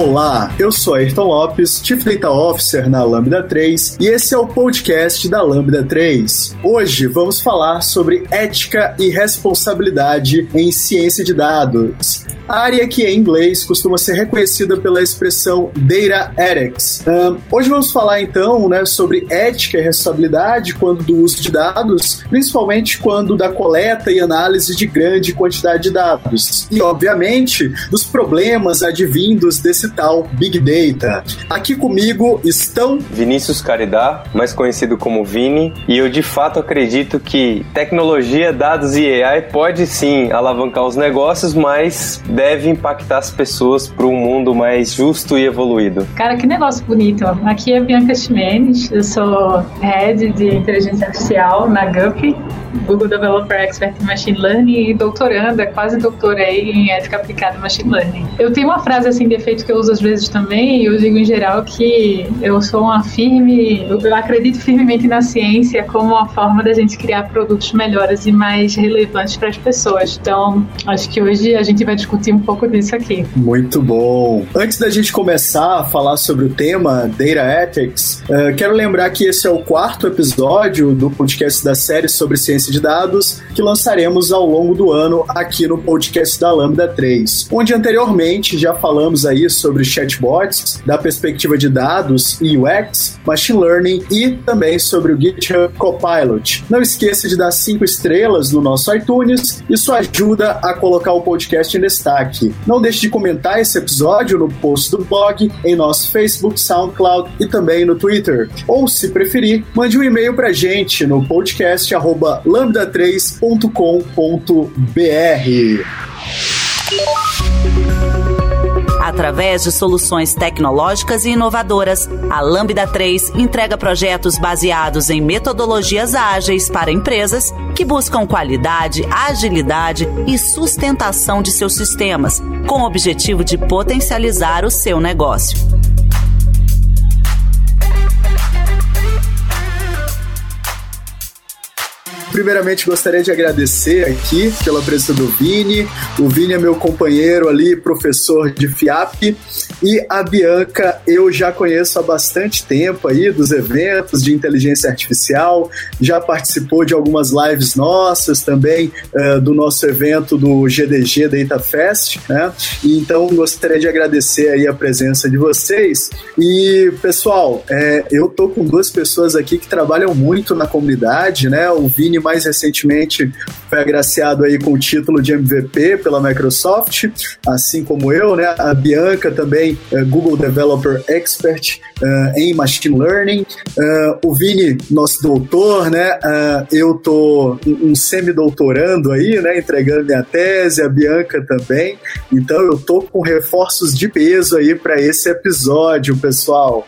Olá, eu sou Ayrton Lopes, Chief Data Officer na Lambda 3 e esse é o podcast da Lambda 3. Hoje vamos falar sobre ética e responsabilidade em ciência de dados área que em inglês costuma ser reconhecida pela expressão Data Ethics. Um, hoje vamos falar então né, sobre ética e responsabilidade quando do uso de dados, principalmente quando da coleta e análise de grande quantidade de dados. E, obviamente, dos problemas advindos desse tal Big Data. Aqui comigo estão Vinícius Caridá, mais conhecido como Vini, e eu de fato acredito que tecnologia, dados e AI pode sim alavancar os negócios, mas deve impactar as pessoas para um mundo mais justo e evoluído? Cara, que negócio bonito. Aqui é Bianca Ximenes, eu sou Head de Inteligência Artificial na GUP, Google Developer Expert em Machine Learning e doutoranda, quase doutorei em Ética Aplicada em Machine Learning. Eu tenho uma frase assim de efeito que eu uso às vezes também, e eu digo em geral que eu sou uma firme, eu acredito firmemente na ciência como uma forma da gente criar produtos melhores e mais relevantes para as pessoas. Então, acho que hoje a gente vai discutir um pouco disso aqui. Muito bom. Antes da gente começar a falar sobre o tema Data Ethics, uh, quero lembrar que esse é o quarto episódio do podcast da série sobre ciência de dados que lançaremos ao longo do ano aqui no podcast da Lambda 3, onde anteriormente já falamos aí sobre chatbots, da perspectiva de dados e UX, machine learning e também sobre o GitHub Copilot. Não esqueça de dar cinco estrelas no nosso iTunes, isso ajuda a colocar o podcast em destaque. Não deixe de comentar esse episódio no post do blog, em nosso Facebook, SoundCloud e também no Twitter. Ou, se preferir, mande um e-mail pra gente no podcast lambda3.com.br. Através de soluções tecnológicas e inovadoras, a Lambda 3 entrega projetos baseados em metodologias ágeis para empresas que buscam qualidade, agilidade e sustentação de seus sistemas, com o objetivo de potencializar o seu negócio. Primeiramente, gostaria de agradecer aqui pela presença do Vini. O Vini é meu companheiro ali, professor de FIAP. E a Bianca, eu já conheço há bastante tempo aí dos eventos de inteligência artificial, já participou de algumas lives nossas também, uh, do nosso evento do GDG Data Fest, né? Então, gostaria de agradecer aí a presença de vocês. E, pessoal, é, eu tô com duas pessoas aqui que trabalham muito na comunidade, né? O Vini mais recentemente foi agraciado aí com o título de MVP pela Microsoft, assim como eu, né? A Bianca também, é Google Developer Expert uh, em Machine Learning. Uh, o Vini, nosso doutor, né? Uh, eu tô um semi-doutorando aí, né? Entregando minha tese, a Bianca também. Então eu tô com reforços de peso aí para esse episódio, pessoal.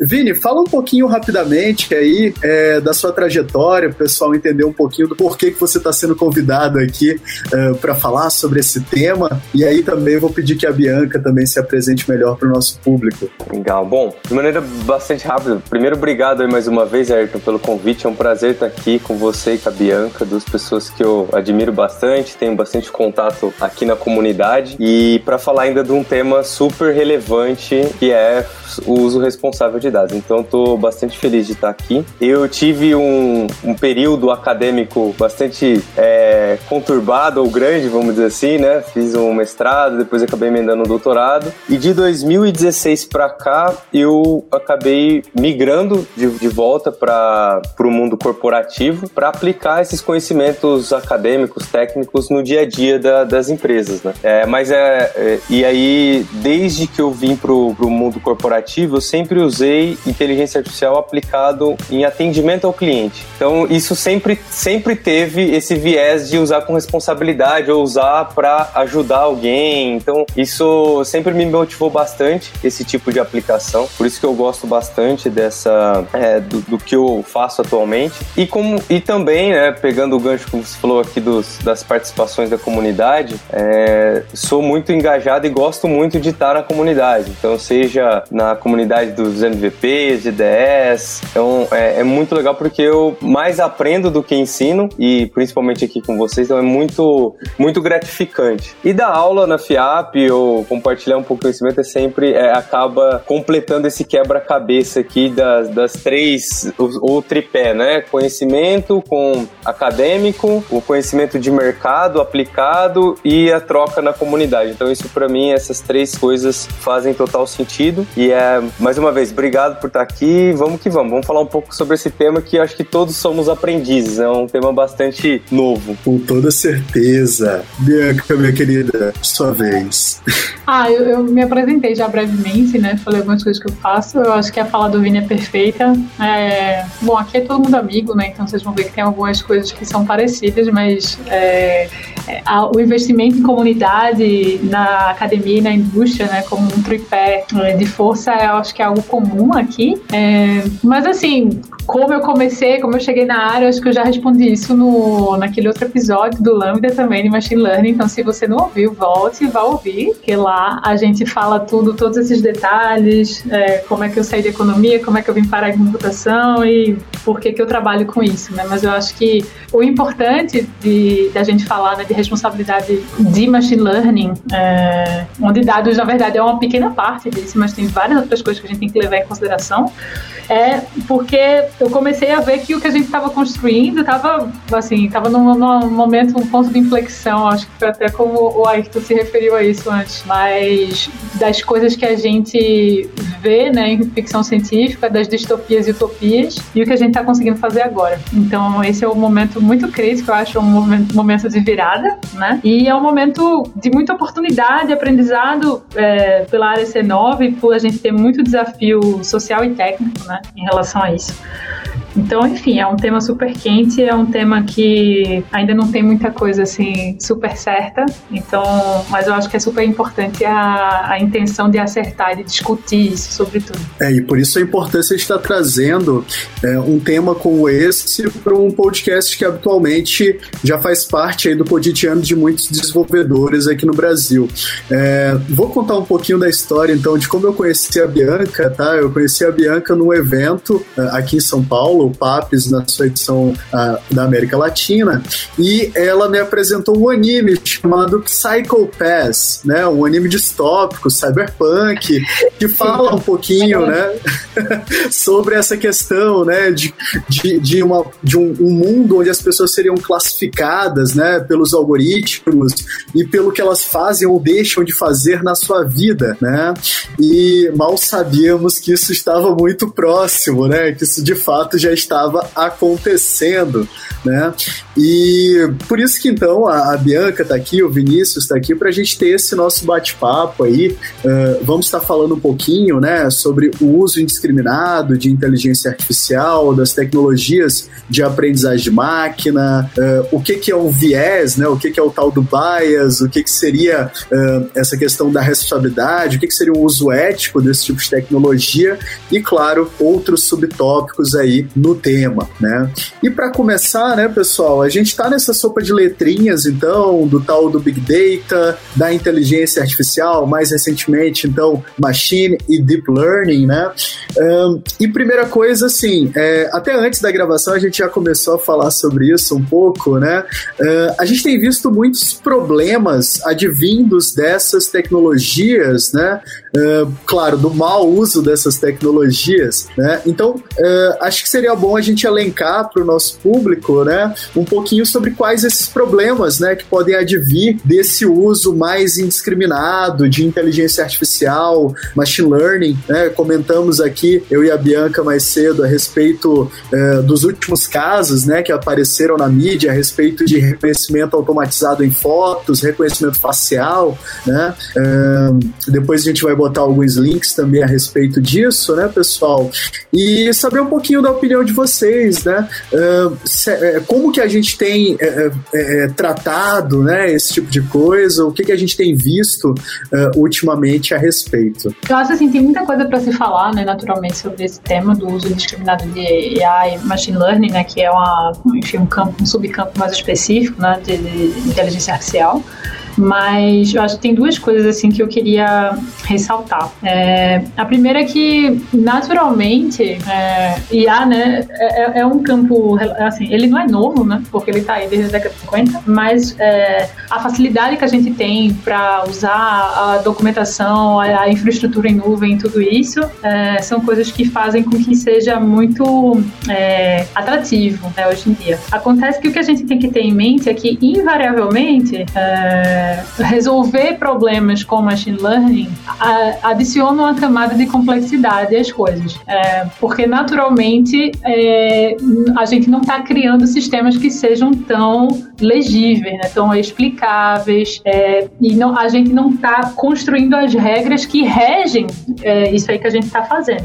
Vini, fala um pouquinho rapidamente aí da sua trajetória, o pessoal entender um pouquinho do porquê que você está sendo convidado aqui uh, para falar sobre esse tema. E aí também vou pedir que a Bianca também se apresente melhor para o nosso público. Legal. Bom, de maneira bastante rápida, primeiro obrigado aí mais uma vez, Ayrton, pelo convite. É um prazer estar aqui com você e com a Bianca, duas pessoas que eu admiro bastante, tenho bastante contato aqui na comunidade. E para falar ainda de um tema super relevante que é o uso responsável de dados. Então, estou bastante feliz de estar aqui. Eu tive um, um período acadêmico bastante é, conturbado ou grande, vamos dizer assim, né? Fiz um mestrado, depois acabei emendando um doutorado. E de 2016 para cá, eu acabei migrando de, de volta para o mundo corporativo para aplicar esses conhecimentos acadêmicos, técnicos no dia a dia da, das empresas, né? É, mas é, é, e aí, desde que eu vim para o mundo corporativo, eu sempre usei inteligência artificial aplicado em atendimento ao cliente. Então, isso sempre, sempre teve esse viés de usar com responsabilidade ou usar para ajudar alguém. Então, isso sempre me motivou bastante, esse tipo de aplicação. Por isso que eu gosto bastante dessa é, do, do, que eu faço atualmente. E como e também, né, pegando o gancho, como você falou aqui dos, das participações da comunidade, é, sou muito engajado e gosto muito de estar na comunidade. Então, seja na comunidade dos MVPs, IDS, então é, é muito legal porque eu mais aprendo do que ensino e principalmente aqui com vocês, então é muito, muito gratificante. E da aula na FIAP ou compartilhar um pouco de conhecimento é sempre é, acaba completando esse quebra-cabeça aqui das, das três, o, tripé, né? Conhecimento com acadêmico, o conhecimento de mercado aplicado e a troca na comunidade. Então isso para mim essas três coisas fazem total sentido e é mais uma vez obrigado por estar aqui. Vamos que vamos. Vamos falar um pouco sobre esse tema que acho que todos somos aprendizes. É um tema bastante novo. Com toda certeza. Bianca, minha querida, sua vez. Ah, eu, eu me apresentei já brevemente, né? Falei algumas coisas que eu faço. Eu acho que a fala do Vini é perfeita. É... Bom, aqui é todo mundo amigo, né? Então vocês vão ver que tem algumas coisas que são parecidas, mas é... É, o investimento em comunidade, na academia e na indústria, né? Como um tripé é, de força, eu acho que é algo comum aqui. É... Mas assim, como eu comecei, como eu cheguei na área, acho que eu já respondi isso no, naquele outro episódio do Lambda também de Machine Learning. Então, se você não ouviu, volte e vá ouvir, que lá a gente fala tudo, todos esses detalhes, é, como é que eu saí de economia, como é que eu vim parar em computação e por que, que eu trabalho com isso, né? Mas eu acho que o importante de da gente falar né, de responsabilidade de machine learning, é, onde dados, na verdade, é uma pequena parte disso, mas tem várias outras coisas que a gente tem que levar em consideração, é porque eu comecei a ver que o que a gente estava construindo estava, assim, estava num, num, momento, um ponto de inflexão, acho que foi até como o Ayrton se referiu a isso antes, mas das coisas que a gente vê, né, em ficção científica, das distopias e utopias, e o que a gente está conseguindo fazer agora. Então, esse é um momento muito crítico, eu acho, um momento, momento de virada, né, e é um momento de muita oportunidade, aprendizado é, pela área C9, por a gente ter muito desafio social e técnico, né, em relação a isso. Então, enfim, é um tema super quente, é um tema que ainda não tem muita coisa assim super certa. Então, mas eu acho que é super importante a, a intenção de acertar e de discutir isso, sobretudo. É, e por isso a importância de estar trazendo é, um tema como esse para um podcast que habitualmente já faz parte aí do cotidiano de muitos desenvolvedores aqui no Brasil. É, vou contar um pouquinho da história, então, de como eu conheci a Bianca, tá? Eu conheci a Bianca num evento é, aqui em São Paulo, o PAPS na sua edição uh, da América Latina, e ela me apresentou um anime chamado Psycho Pass, né? Um anime distópico, cyberpunk, que fala um pouquinho, né? sobre essa questão, né? De, de, de, uma, de um, um, mundo onde as pessoas seriam classificadas, né? Pelos algoritmos e pelo que elas fazem ou deixam de fazer na sua vida, né? E mal sabíamos que isso estava muito próximo, né? Que isso de fato já estava acontecendo, né? E por isso que então a, a Bianca está aqui, o Vinícius está aqui para a gente ter esse nosso bate-papo aí. Uh, vamos estar falando um pouquinho, né, sobre o uso indiscriminado de inteligência artificial, das tecnologias de aprendizagem de máquina, uh, o que que é o viés, né? O que que é o tal do bias, o que que seria uh, essa questão da responsabilidade, o que que seria o uso ético desse tipo de tecnologia e claro outros subtópicos aí no tema, né? E para começar, né, pessoal, a gente está nessa sopa de letrinhas, então, do tal do Big Data, da inteligência artificial, mais recentemente, então, Machine e Deep Learning, né? Um, e primeira coisa, assim, é, até antes da gravação a gente já começou a falar sobre isso um pouco, né? Uh, a gente tem visto muitos problemas advindos dessas tecnologias, né? Uh, claro, do mau uso dessas tecnologias, né? Então, uh, acho que seria bom a gente elencar para o nosso público, né, um pouquinho sobre quais esses problemas, né, que podem advir desse uso mais indiscriminado de inteligência artificial, machine learning, né? Comentamos aqui eu e a Bianca mais cedo a respeito eh, dos últimos casos, né, que apareceram na mídia a respeito de reconhecimento automatizado em fotos, reconhecimento facial, né? depois a gente vai botar alguns links também a respeito disso, né, pessoal? E saber um pouquinho da opinião opinião de vocês, né? Uh, se, como que a gente tem é, é, tratado, né, esse tipo de coisa? O que, que a gente tem visto uh, ultimamente a respeito? Eu acho assim, tem muita coisa para se falar, né, naturalmente, sobre esse tema do uso indiscriminado de AI Machine Learning, né, que é uma, enfim, um campo, um subcampo mais específico, né, de, de inteligência artificial. Mas eu acho que tem duas coisas assim que eu queria ressaltar. É, a primeira é que, naturalmente, é, IA né, é, é, um campo, assim, ele não é novo, né? Porque ele está aí desde a década de 50, mas é, a facilidade que a gente tem para usar a documentação, a, a, infraestrutura em nuvem, tudo isso, é, são coisas que fazem com que seja muito é, atrativo né, hoje em dia. Acontece que o que a gente tem que ter em mente é que, invariavelmente, é, resolver problemas com machine learning adiciona uma camada de complexidade às coisas. É, porque, naturalmente, é, a gente não está criando sistemas que sejam tão legíveis, né, tão explicáveis, é, e não, a gente não está construindo as regras que regem é, isso aí que a gente está fazendo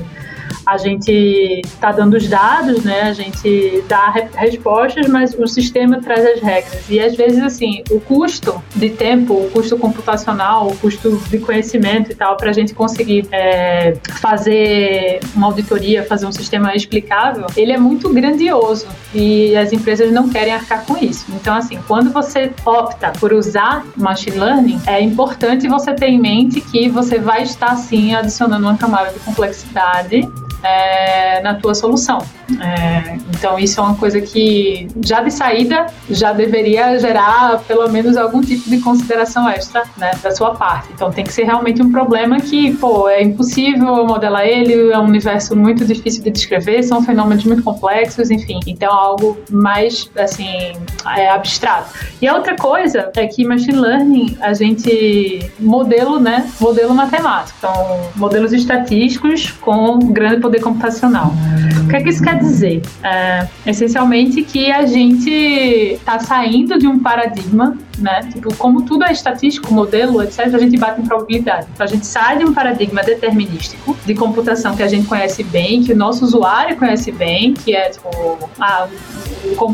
a gente está dando os dados, né? A gente dá re respostas, mas o sistema traz as regras. E às vezes, assim, o custo de tempo, o custo computacional, o custo de conhecimento e tal, para a gente conseguir é, fazer uma auditoria, fazer um sistema explicável, ele é muito grandioso e as empresas não querem arcar com isso. Então, assim, quando você opta por usar machine learning, é importante você ter em mente que você vai estar, sim, adicionando uma camada de complexidade é, na tua solução. É, então isso é uma coisa que já de saída já deveria gerar pelo menos algum tipo de consideração extra né, da sua parte. Então tem que ser realmente um problema que pô é impossível modelar ele, é um universo muito difícil de descrever, são fenômenos muito complexos, enfim. Então é algo mais assim é, abstrato. E a outra coisa é que machine learning a gente modelo, né, modelo matemático, então modelos estatísticos com grande poder computacional. O que é que isso quer dizer? É, essencialmente que a gente está saindo de um paradigma né? Tipo, como tudo é estatístico, modelo, etc., a gente bate em probabilidade. Então a gente sai de um paradigma determinístico de computação que a gente conhece bem, que o nosso usuário conhece bem, que é tipo a,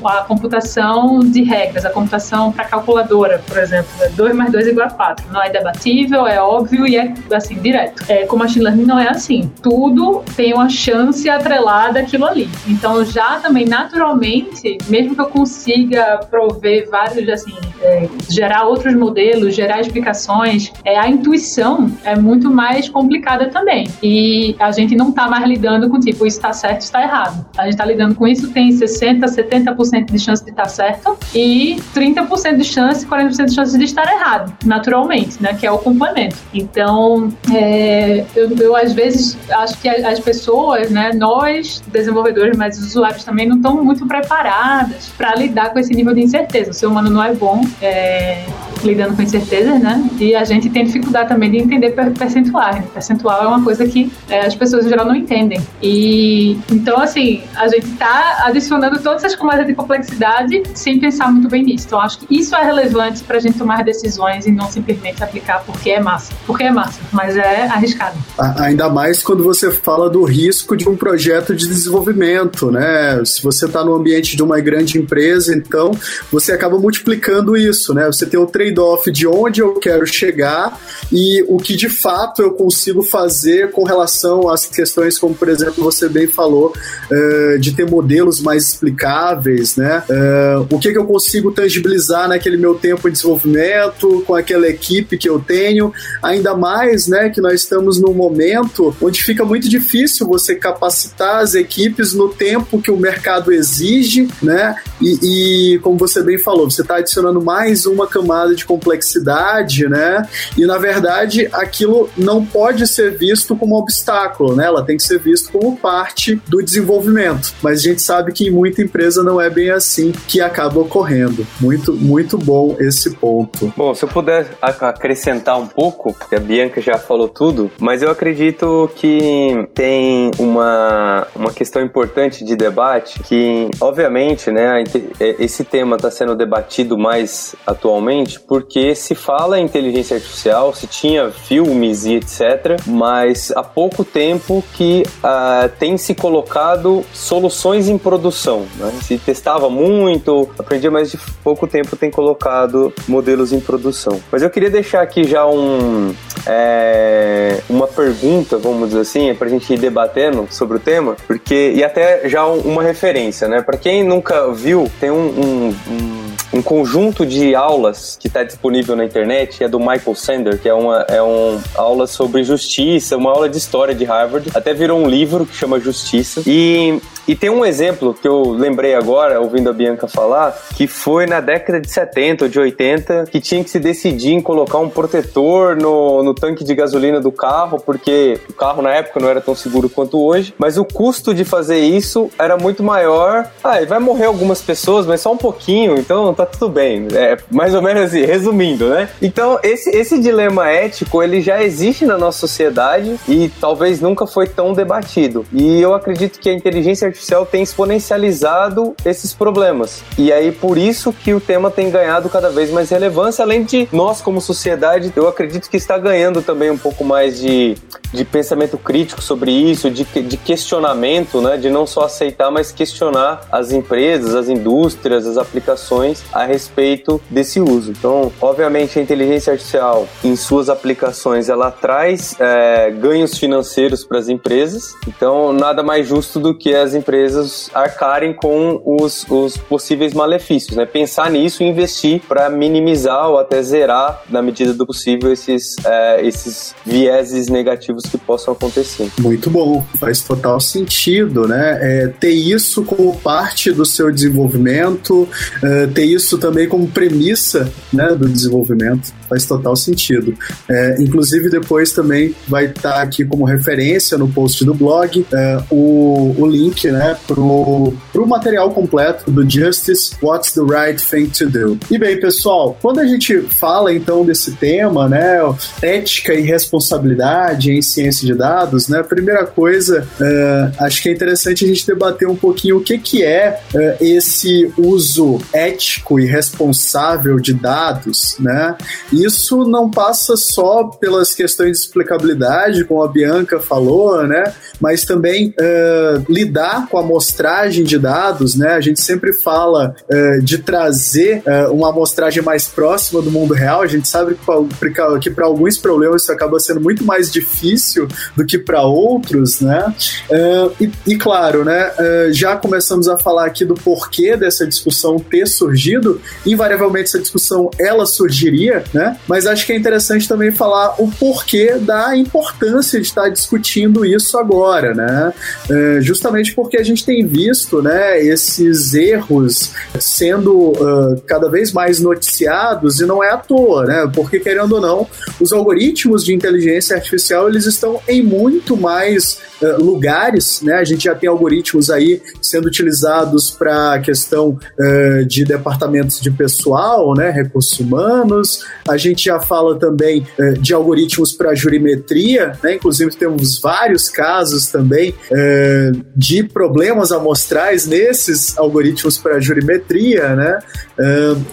a computação de regras, a computação para calculadora, por exemplo, 2 mais 2 é igual a 4. Não é debatível, é óbvio e é assim, direto. É, com machine learning não é assim. Tudo tem uma chance atrelada àquilo ali. Então já também naturalmente, mesmo que eu consiga prover vários assim, é, gerar outros modelos, gerar explicações, é, a intuição é muito mais complicada também. E a gente não está mais lidando com tipo, isso está certo, está errado. A gente está lidando com isso, tem 60%, 70% de chance de estar tá certo e 30% de chance, 40% de chance de estar errado, naturalmente, né? Que é o complemento. Então, é, eu, eu, às vezes acho que as pessoas, né, nós desenvolvedores, mas os usuários também não estão muito preparadas para lidar com esse nível de incerteza. O ser humano não é bom. É, é, lidando com incertezas, né? E a gente tem dificuldade também de entender percentuais. Percentual é uma coisa que é, as pessoas em geral não entendem. E então, assim, a gente está adicionando todas essas camadas de complexidade sem pensar muito bem nisso. Então, acho que isso é relevante para a gente tomar decisões e não simplesmente aplicar porque é massa. Porque é massa, mas é arriscado. Ainda mais quando você fala do risco de um projeto de desenvolvimento, né? Se você está no ambiente de uma grande empresa, então você acaba multiplicando isso, né? Você tem o trade-off de onde eu quero chegar e o que de fato eu consigo fazer com relação às questões como, por exemplo, você bem falou, uh, de ter modelos mais explicáveis, né? Uh, o que, que eu consigo tangibilizar naquele meu tempo de desenvolvimento, com aquela equipe que eu tenho, ainda mais, né, que nós estamos num momento onde fica muito difícil você capacitar as equipes no tempo que o mercado exige, né? E, e como você bem falou, você está adicionando mais uma camada de complexidade, né? E na verdade aquilo não pode ser visto como obstáculo, né? Ela tem que ser visto como parte do desenvolvimento. Mas a gente sabe que em muita empresa não é bem assim que acaba ocorrendo. Muito, muito bom esse ponto. Bom, se eu puder acrescentar um pouco, que a Bianca já falou tudo, mas eu acredito que tem uma, uma questão importante de debate que, obviamente, né, esse tema está sendo debatido mais atualmente porque se fala em inteligência artificial, se tinha filmes e etc, mas há pouco tempo que uh, tem se colocado soluções em produção. Né? Se testava muito, aprendia, mas de pouco tempo tem colocado modelos em produção. Mas eu queria deixar aqui já um, é, uma pergunta, vamos dizer assim, para a gente ir debatendo sobre o tema, porque e até já uma referência, né? Para quem nunca viu, tem um, um, um um conjunto de aulas que está disponível na internet, é do Michael Sander, que é uma é um aula sobre justiça, uma aula de história de Harvard. Até virou um livro que chama Justiça. E e tem um exemplo que eu lembrei agora, ouvindo a Bianca falar, que foi na década de 70 ou de 80, que tinha que se decidir em colocar um protetor no, no tanque de gasolina do carro, porque o carro na época não era tão seguro quanto hoje, mas o custo de fazer isso era muito maior. Ah, vai morrer algumas pessoas, mas só um pouquinho, então tá tudo bem. É mais ou menos assim, resumindo, né? Então, esse, esse dilema ético, ele já existe na nossa sociedade e talvez nunca foi tão debatido. E eu acredito que a inteligência artificial artificial tem exponencializado esses problemas. E aí, por isso que o tema tem ganhado cada vez mais relevância, além de nós, como sociedade, eu acredito que está ganhando também um pouco mais de, de pensamento crítico sobre isso, de, de questionamento, né? De não só aceitar, mas questionar as empresas, as indústrias, as aplicações a respeito desse uso. Então, obviamente, a inteligência artificial, em suas aplicações, ela traz é, ganhos financeiros para as empresas. Então, nada mais justo do que as empresas empresas arcarem com os, os possíveis malefícios, né? Pensar nisso e investir para minimizar ou até zerar, na medida do possível, esses, é, esses vieses negativos que possam acontecer. Muito bom, faz total sentido, né? É, ter isso como parte do seu desenvolvimento, é, ter isso também como premissa né, do desenvolvimento, faz total sentido. É, inclusive, depois também vai estar tá aqui como referência no post do blog é, o, o link, né? Né, pro, pro material completo do Justice, What's the Right Thing to Do. E bem, pessoal, quando a gente fala então desse tema, né, ética e responsabilidade em ciência de dados, né, a primeira coisa, uh, acho que é interessante a gente debater um pouquinho o que que é uh, esse uso ético e responsável de dados, né? Isso não passa só pelas questões de explicabilidade, como a Bianca falou, né, mas também uh, lidar com a amostragem de dados, né? A gente sempre fala uh, de trazer uh, uma amostragem mais próxima do mundo real. A gente sabe que para alguns problemas isso acaba sendo muito mais difícil do que para outros, né? Uh, e, e, claro, né? já começamos a falar aqui do porquê dessa discussão ter surgido. Invariavelmente essa discussão ela surgiria, né? Mas acho que é interessante também falar o porquê da importância de estar discutindo isso agora, né? justamente porque porque a gente tem visto né, esses erros sendo uh, cada vez mais noticiados e não é à toa, né? Porque, querendo ou não, os algoritmos de inteligência artificial eles estão em muito mais uh, lugares, né? A gente já tem algoritmos aí sendo utilizados para questão uh, de departamentos de pessoal, né? Recursos humanos. A gente já fala também de algoritmos para jurimetria, né? Inclusive temos vários casos também de problemas amostrais nesses algoritmos para jurimetria, né?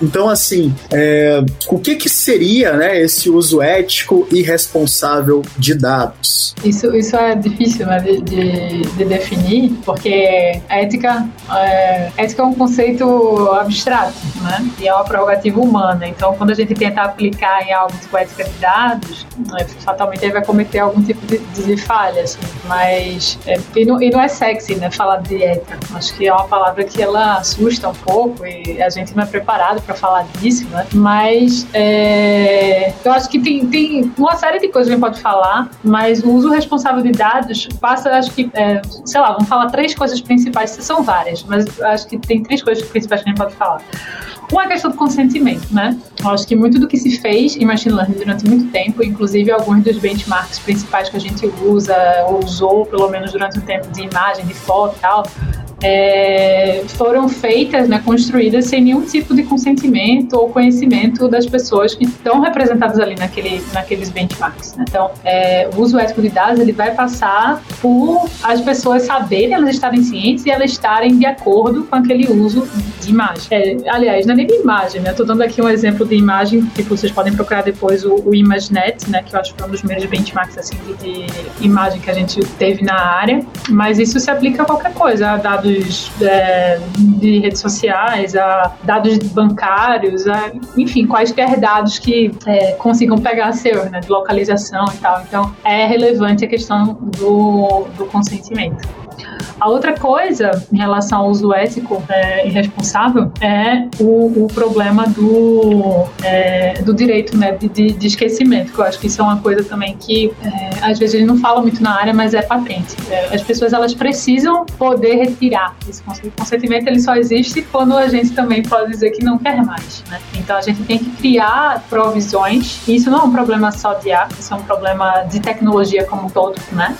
Então, assim, é, o que, que seria né, esse uso ético e responsável de dados? Isso, isso é difícil né, de, de, de definir, porque ética é, ética é um conceito abstrato, né? E é uma prerrogativa humana. Então, quando a gente tenta aplicar em algo tipo ética de dados, né, fatalmente ele vai cometer algum tipo de, de falha, assim. Mas, é, e, não, e não é sexy, né? Falar de. Acho que é uma palavra que ela assusta um pouco e a gente não é preparado para falar disso, né? Mas é, eu acho que tem, tem uma série de coisas que a gente pode falar, mas o uso responsável de dados passa, acho que, é, sei lá, vamos falar três coisas principais, são várias, mas acho que tem três coisas principais que a gente pode falar. Uma é a questão do consentimento, né? Eu acho que muito do que se fez em machine learning durante muito tempo, inclusive alguns dos benchmarks principais que a gente usa, ou usou pelo menos durante um tempo de imagem, de foto e tal, é, foram feitas, né, construídas sem nenhum tipo de consentimento ou conhecimento das pessoas que estão representadas ali naquele, naqueles benchmarks. Né? Então, é, o uso ético de dados ele vai passar por as pessoas saberem, elas estarem cientes e elas estarem de acordo com aquele uso de imagem. É, aliás, não é nem de imagem, né? Estou dando aqui um exemplo de imagem, que vocês podem procurar depois o, o ImageNet, né? Que eu acho que é um dos primeiros benchmarks assim, de, de imagem que a gente teve na área. Mas isso se aplica a qualquer coisa, a dados é, de redes sociais, a dados bancários, a, enfim, quaisquer dados que é, consigam pegar seu, né? De localização e tal. Então, é relevante a questão do, do consentimento. A outra coisa em relação ao uso ético é, e responsável é o, o problema do, é, do direito né, de, de, esquecimento, que eu acho que isso é uma coisa também que é, às vezes ele não fala muito na área, mas é patente. É, as pessoas elas precisam poder retirar esse consentimento, ele só existe quando a gente também pode dizer que não quer mais. Né? Então a gente tem que criar provisões, e isso não é um problema só de ar, isso é um problema de tecnologia como um todo, né?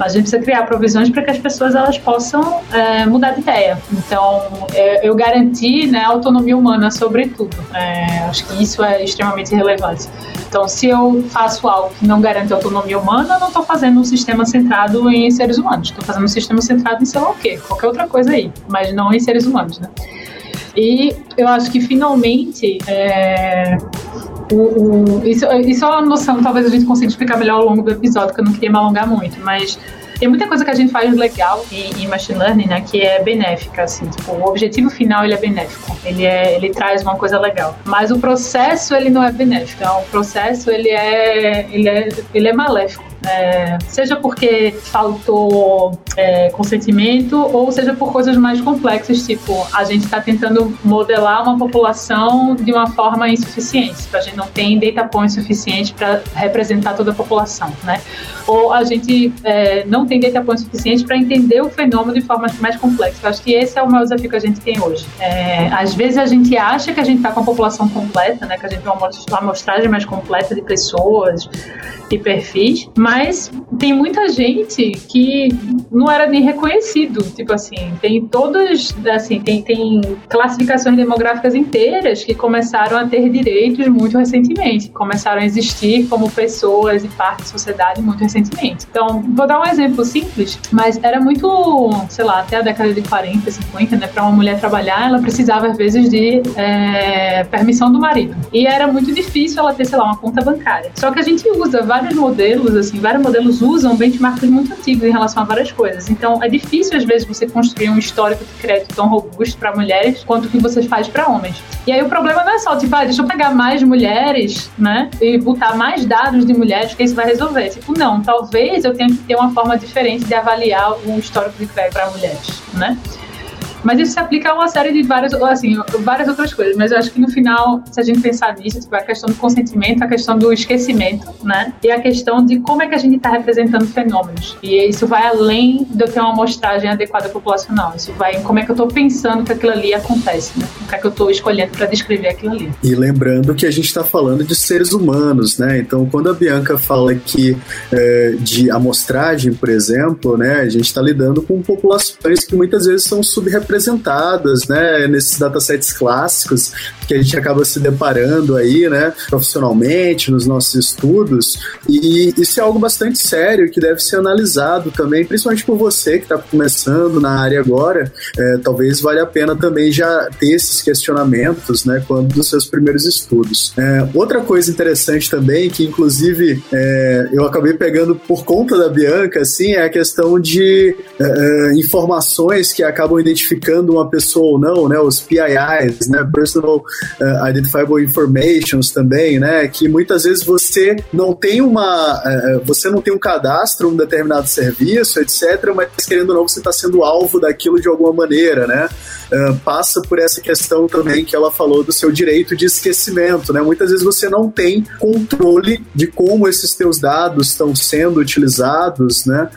A gente precisa criar provisões para que as pessoas elas possam é, mudar de ideia. Então, é, eu garanti né, autonomia humana sobre tudo. É, acho que isso é extremamente relevante. Então, se eu faço algo que não garante autonomia humana, eu não estou fazendo um sistema centrado em seres humanos. Estou fazendo um sistema centrado em sei lá o quê, qualquer outra coisa aí, mas não em seres humanos, né? E eu acho que finalmente é, o, o, isso, isso é uma noção, talvez a gente consiga explicar melhor ao longo do episódio, que eu não queria me alongar muito, mas tem muita coisa que a gente faz legal em, em, machine learning, né, que é benéfica, assim, tipo, o objetivo final ele é benéfico, ele é, ele traz uma coisa legal, mas o processo ele não é benéfico, então, o processo ele é, ele é, ele é maléfico. É, seja porque faltou é, consentimento ou seja por coisas mais complexas, tipo a gente está tentando modelar uma população de uma forma insuficiente, a gente não tem data points suficiente para representar toda a população, né? Ou a gente é, não tem data points suficiente para entender o fenômeno de forma mais complexa. Acho que esse é o maior desafio que a gente tem hoje. É, às vezes a gente acha que a gente está com a população completa, né? Que a gente tem uma amostragem mais completa de pessoas e perfis, mas mas tem muita gente que não era nem reconhecido. Tipo assim, tem todos, assim, tem, tem classificações demográficas inteiras que começaram a ter direitos muito recentemente, começaram a existir como pessoas e parte da sociedade muito recentemente. Então, vou dar um exemplo simples, mas era muito, sei lá, até a década de 40, 50, né, para uma mulher trabalhar, ela precisava às vezes de é, permissão do marido. E era muito difícil ela ter, sei lá, uma conta bancária. Só que a gente usa vários modelos, assim, vários modelos usam benchmarks muito antigos em relação a várias coisas. Então, é difícil, às vezes, você construir um histórico de crédito tão robusto para mulheres quanto o que você faz para homens. E aí, o problema não é só, tipo, ah, deixa eu pegar mais mulheres, né, e botar mais dados de mulheres, que isso vai resolver. Tipo, não, talvez eu tenha que ter uma forma diferente de avaliar o histórico de crédito para mulheres, né? Mas isso se aplica a uma série de várias, assim, várias outras coisas. Mas eu acho que no final, se a gente pensar nisso, tipo, a questão do consentimento, a questão do esquecimento, né? E a questão de como é que a gente está representando fenômenos. E isso vai além de eu ter uma amostragem adequada populacional. Isso vai em como é que eu estou pensando que aquilo ali acontece, né? O que é que eu estou escolhendo para descrever aquilo ali. E lembrando que a gente está falando de seres humanos, né? Então, quando a Bianca fala que é, de amostragem, por exemplo, né? A gente está lidando com populações que muitas vezes são subrepresentadas representadas, né, nesses datasets clássicos que a gente acaba se deparando aí, né, profissionalmente, nos nossos estudos, e isso é algo bastante sério que deve ser analisado também, principalmente por você que está começando na área agora, é, talvez valha a pena também já ter esses questionamentos, né, quando dos seus primeiros estudos. É, outra coisa interessante também, que inclusive é, eu acabei pegando por conta da Bianca, assim, é a questão de é, é, informações que acabam identificando identificando uma pessoa ou não, né? Os PIIs, né? Personal uh, Identifiable Informations também, né? Que muitas vezes você não tem uma, uh, você não tem um cadastro um determinado serviço, etc. Mas querendo ou não, você está sendo alvo daquilo de alguma maneira, né? uh, passa por essa questão também que ela falou do seu direito de esquecimento, né? Muitas vezes você não tem controle de como esses teus dados estão sendo utilizados, né?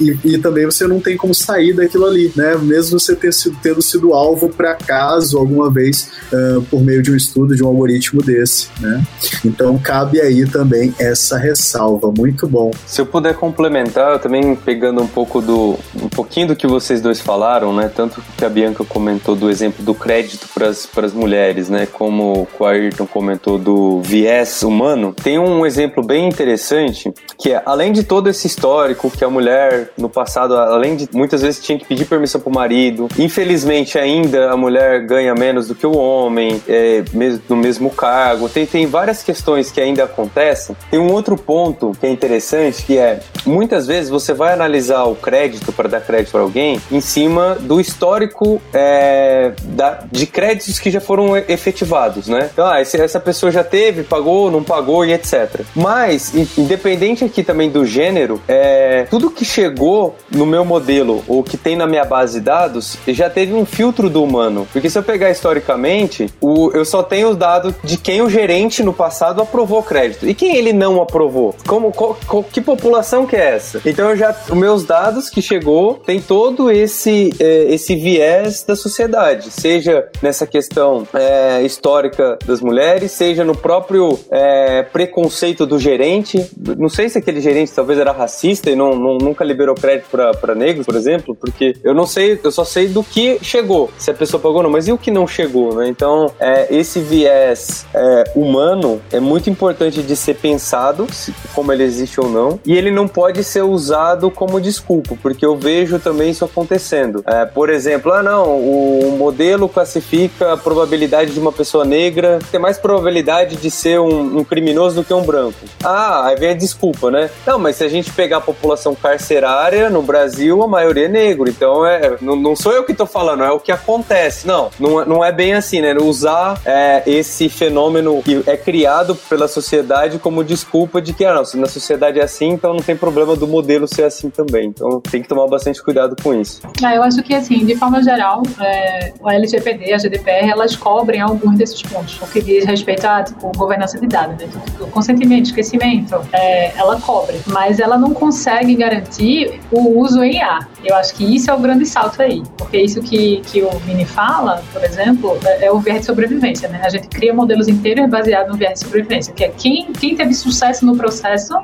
E, e, também você não tem como sair daquilo ali, né? Mesmo você ter sido, tendo sido alvo para acaso alguma vez uh, por meio de um estudo de um algoritmo desse, né? Então cabe aí também essa ressalva, muito bom. Se eu puder complementar, também pegando um pouco do um pouquinho do que vocês dois falaram, né? Tanto que a Bianca comentou do exemplo do crédito para as mulheres, né? Como o Ayrton comentou do viés humano. Tem um exemplo bem interessante que é além de todo esse histórico que a mulher no passado, além de muitas vezes tinha que pedir permissão para o marido, infelizmente ainda a mulher ganha menos do que o homem, é, no mesmo cargo. Tem, tem várias questões que ainda acontecem. Tem um outro ponto que é interessante que é muitas vezes você vai analisar o crédito para dar crédito para alguém em cima do histórico é, da, de créditos que já foram efetivados, né? Então, ah, esse, essa pessoa já teve, pagou, não pagou e etc. Mas, independente aqui também do gênero, é, tudo que chegou no meu modelo ou que tem na minha base de dados já teve um filtro do humano. Porque se eu pegar historicamente, o, eu só tenho os dados de quem o gerente no passado aprovou crédito e quem ele não aprovou. Como, qual, qual, que população que é essa? Então eu já, os meus dados que chegou tem todo esse, é, esse viés da sociedade, seja nessa questão é, histórica das mulheres, seja no próprio é, preconceito do gerente. Não sei se aquele gerente talvez era racista e não, não nunca liberou crédito para negros, por exemplo, porque eu não sei, eu só sei do que chegou, se a pessoa pagou ou não, mas e o que não chegou, né? Então, é, esse viés é, humano é muito importante de ser pensado, se, como ele existe ou não, e ele não pode ser usado como desculpa, porque eu vejo também isso acontecendo. É, por exemplo, ah, não, o modelo classifica a probabilidade de uma pessoa negra ter mais probabilidade de ser um, um criminoso do que um branco. Ah, aí vem a desculpa, né? Não, mas se a gente pegar a população carcerária no Brasil, a maioria é negro. Então, é, não, não sou eu que tô falando, é o que acontece. Não, não, não é bem assim, né? Usar é, esse fenômeno que é criado pela sociedade como desculpa de que, ah, não, na sociedade é assim, então não tem problema do modelo ser assim também. Então, tem que tomar bastante cuidado com isso. Ah, eu acho que, assim, de forma geral, é, a LGPD, a GDPR, elas cobrem alguns desses pontos. O que diz respeito a, tipo, governança de dados, né? Então, consentimento, esquecimento, é, ela cobre. Mas ela não consegue garantir o uso em A. Eu acho que isso é o grande salto aí. Porque isso que, que o Vini fala, por exemplo, é, é o viés de sobrevivência, né? A gente cria modelos inteiros baseados no viés de sobrevivência, que é quem, quem teve sucesso no processo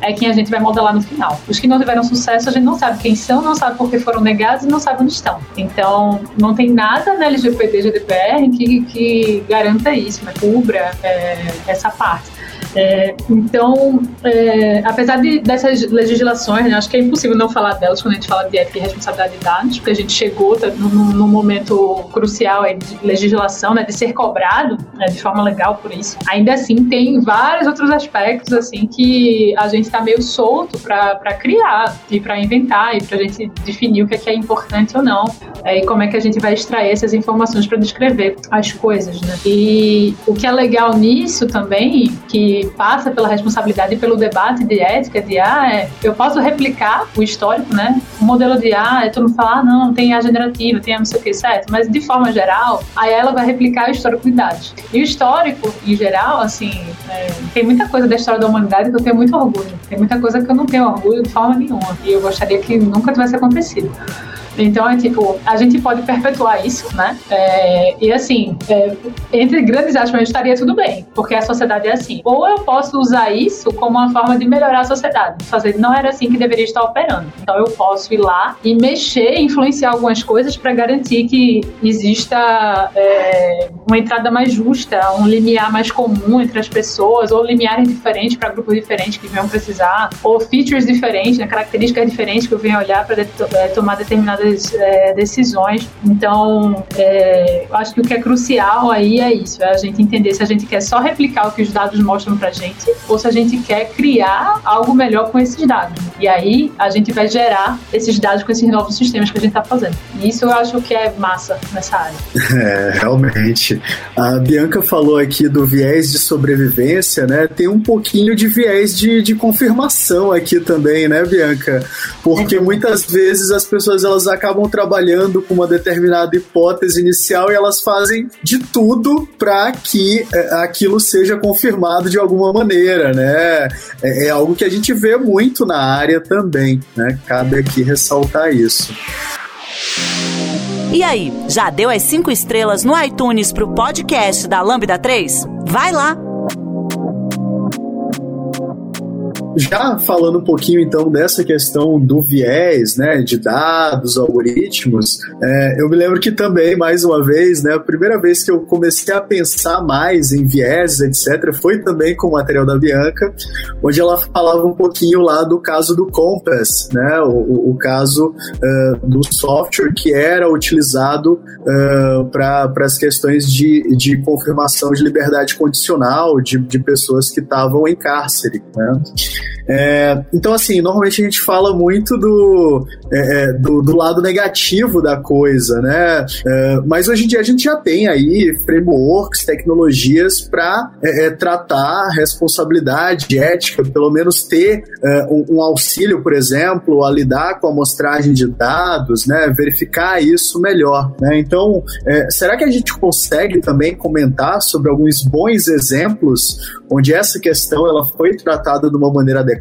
é quem a gente vai modelar no final. Os que não tiveram sucesso, a gente não sabe quem são, não sabe por que foram negados e não sabe onde estão. Então, não tem nada na LGPD GDPR que, que garanta isso, né? cubra é, essa parte. É, então, é, apesar de, dessas legislações, né, acho que é impossível não falar delas quando a gente fala de ética e responsabilidade de dados, porque a gente chegou tá, num, momento crucial de legislação, né, de ser cobrado né, de forma legal por isso. Ainda assim, tem vários outros aspectos assim que a gente está meio solto para criar e para inventar e para a gente definir o que é, que é importante ou não é, e como é que a gente vai extrair essas informações para descrever as coisas. Né? E o que é legal nisso também, que passa pela responsabilidade e pelo debate de ética de ah, é, eu posso replicar o histórico, né? O modelo de ah, é todo mundo fala, ah, não, tem A generativa, tem A não sei o que, certo? Mas de forma geral, aí ela vai replicar o histórico de dados. E o histórico, em geral, assim, é, tem muita coisa da história da humanidade que eu tenho muito orgulho. Tem muita coisa que eu não tenho orgulho de forma nenhuma. E eu gostaria que nunca tivesse acontecido. Então, é tipo, a gente pode perpetuar isso, né? É, e assim, é, entre grandes aspas, estaria tudo bem, porque a sociedade é assim. Ou eu posso usar isso como uma forma de melhorar a sociedade, fazer, não era assim que deveria estar operando. Então, eu posso ir lá e mexer, influenciar algumas coisas para garantir que exista é, uma entrada mais justa, um limiar mais comum entre as pessoas, ou limiares diferentes para grupos diferentes que venham precisar, ou features diferentes, né, características diferentes que eu venha olhar para é, tomar determinadas é, decisões. Então, é, eu acho que o que é crucial aí é isso, é a gente entender se a gente quer só replicar o que os dados mostram para gente ou se a gente quer criar algo melhor com esses dados. E aí a gente vai gerar esses dados com esses novos sistemas que a gente está fazendo. E isso eu acho que é massa nessa área. É, realmente. A Bianca falou aqui do viés de sobrevivência, né? Tem um pouquinho de viés de, de confirmação aqui também, né, Bianca? Porque muitas vezes as pessoas elas acabam trabalhando com uma determinada hipótese inicial e elas fazem de tudo para que é, aquilo seja confirmado de alguma maneira, né? É, é algo que a gente vê muito na área também, né? Cabe aqui ressaltar isso. E aí, já deu as cinco estrelas no iTunes pro podcast da Lambda 3? Vai lá! Já falando um pouquinho então dessa questão do viés, né, de dados, algoritmos, é, eu me lembro que também, mais uma vez, né, a primeira vez que eu comecei a pensar mais em viés, etc., foi também com o material da Bianca, onde ela falava um pouquinho lá do caso do Compass, né, o, o caso uh, do software que era utilizado uh, para as questões de, de confirmação de liberdade condicional de, de pessoas que estavam em cárcere, né. future. É, então, assim, normalmente a gente fala muito do, é, é, do, do, lado negativo da coisa, né? É, mas hoje em dia a gente já tem aí frameworks, tecnologias para é, é, tratar responsabilidade ética, pelo menos ter um, um, auxílio, por exemplo, a lidar com a amostragem de dados, né? Verificar isso melhor, né? Então, será que a gente consegue também comentar sobre alguns bons exemplos onde essa questão ela foi tratada de uma maneira adequada?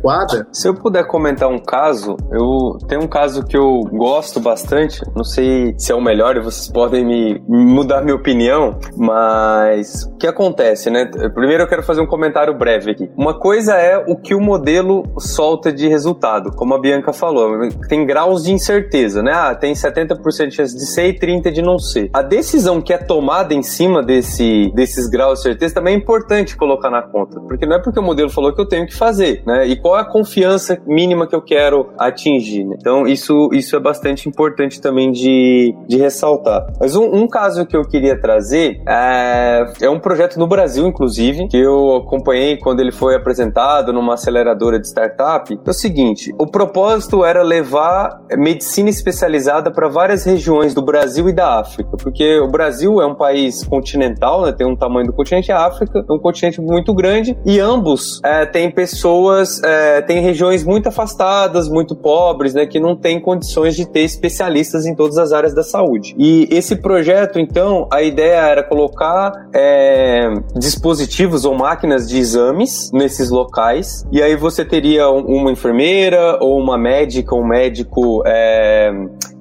Se eu puder comentar um caso, eu tenho um caso que eu gosto bastante, não sei se é o melhor e vocês podem me mudar minha opinião, mas o que acontece, né? Primeiro eu quero fazer um comentário breve aqui. Uma coisa é o que o modelo solta de resultado, como a Bianca falou, tem graus de incerteza, né? Ah, tem 70% de chance de ser e 30% de não ser. A decisão que é tomada em cima desse, desses graus de certeza também é importante colocar na conta, porque não é porque o modelo falou que eu tenho que fazer, né? E qual é a confiança mínima que eu quero atingir, né? Então, isso, isso é bastante importante também de, de ressaltar. Mas um, um caso que eu queria trazer é, é um projeto no Brasil, inclusive, que eu acompanhei quando ele foi apresentado numa aceleradora de startup. É o seguinte: o propósito era levar medicina especializada para várias regiões do Brasil e da África, porque o Brasil é um país continental, né? Tem um tamanho do continente, a África é um continente muito grande e ambos é, têm pessoas, é, têm regiões muito afastadas, muito pobres, né, que não têm condições de ter especialistas em todas as áreas da saúde. E esse projeto, então, a ideia era colocar é, dispositivos ou máquinas de exames nesses locais, e aí você teria uma enfermeira ou uma médica, um médico é,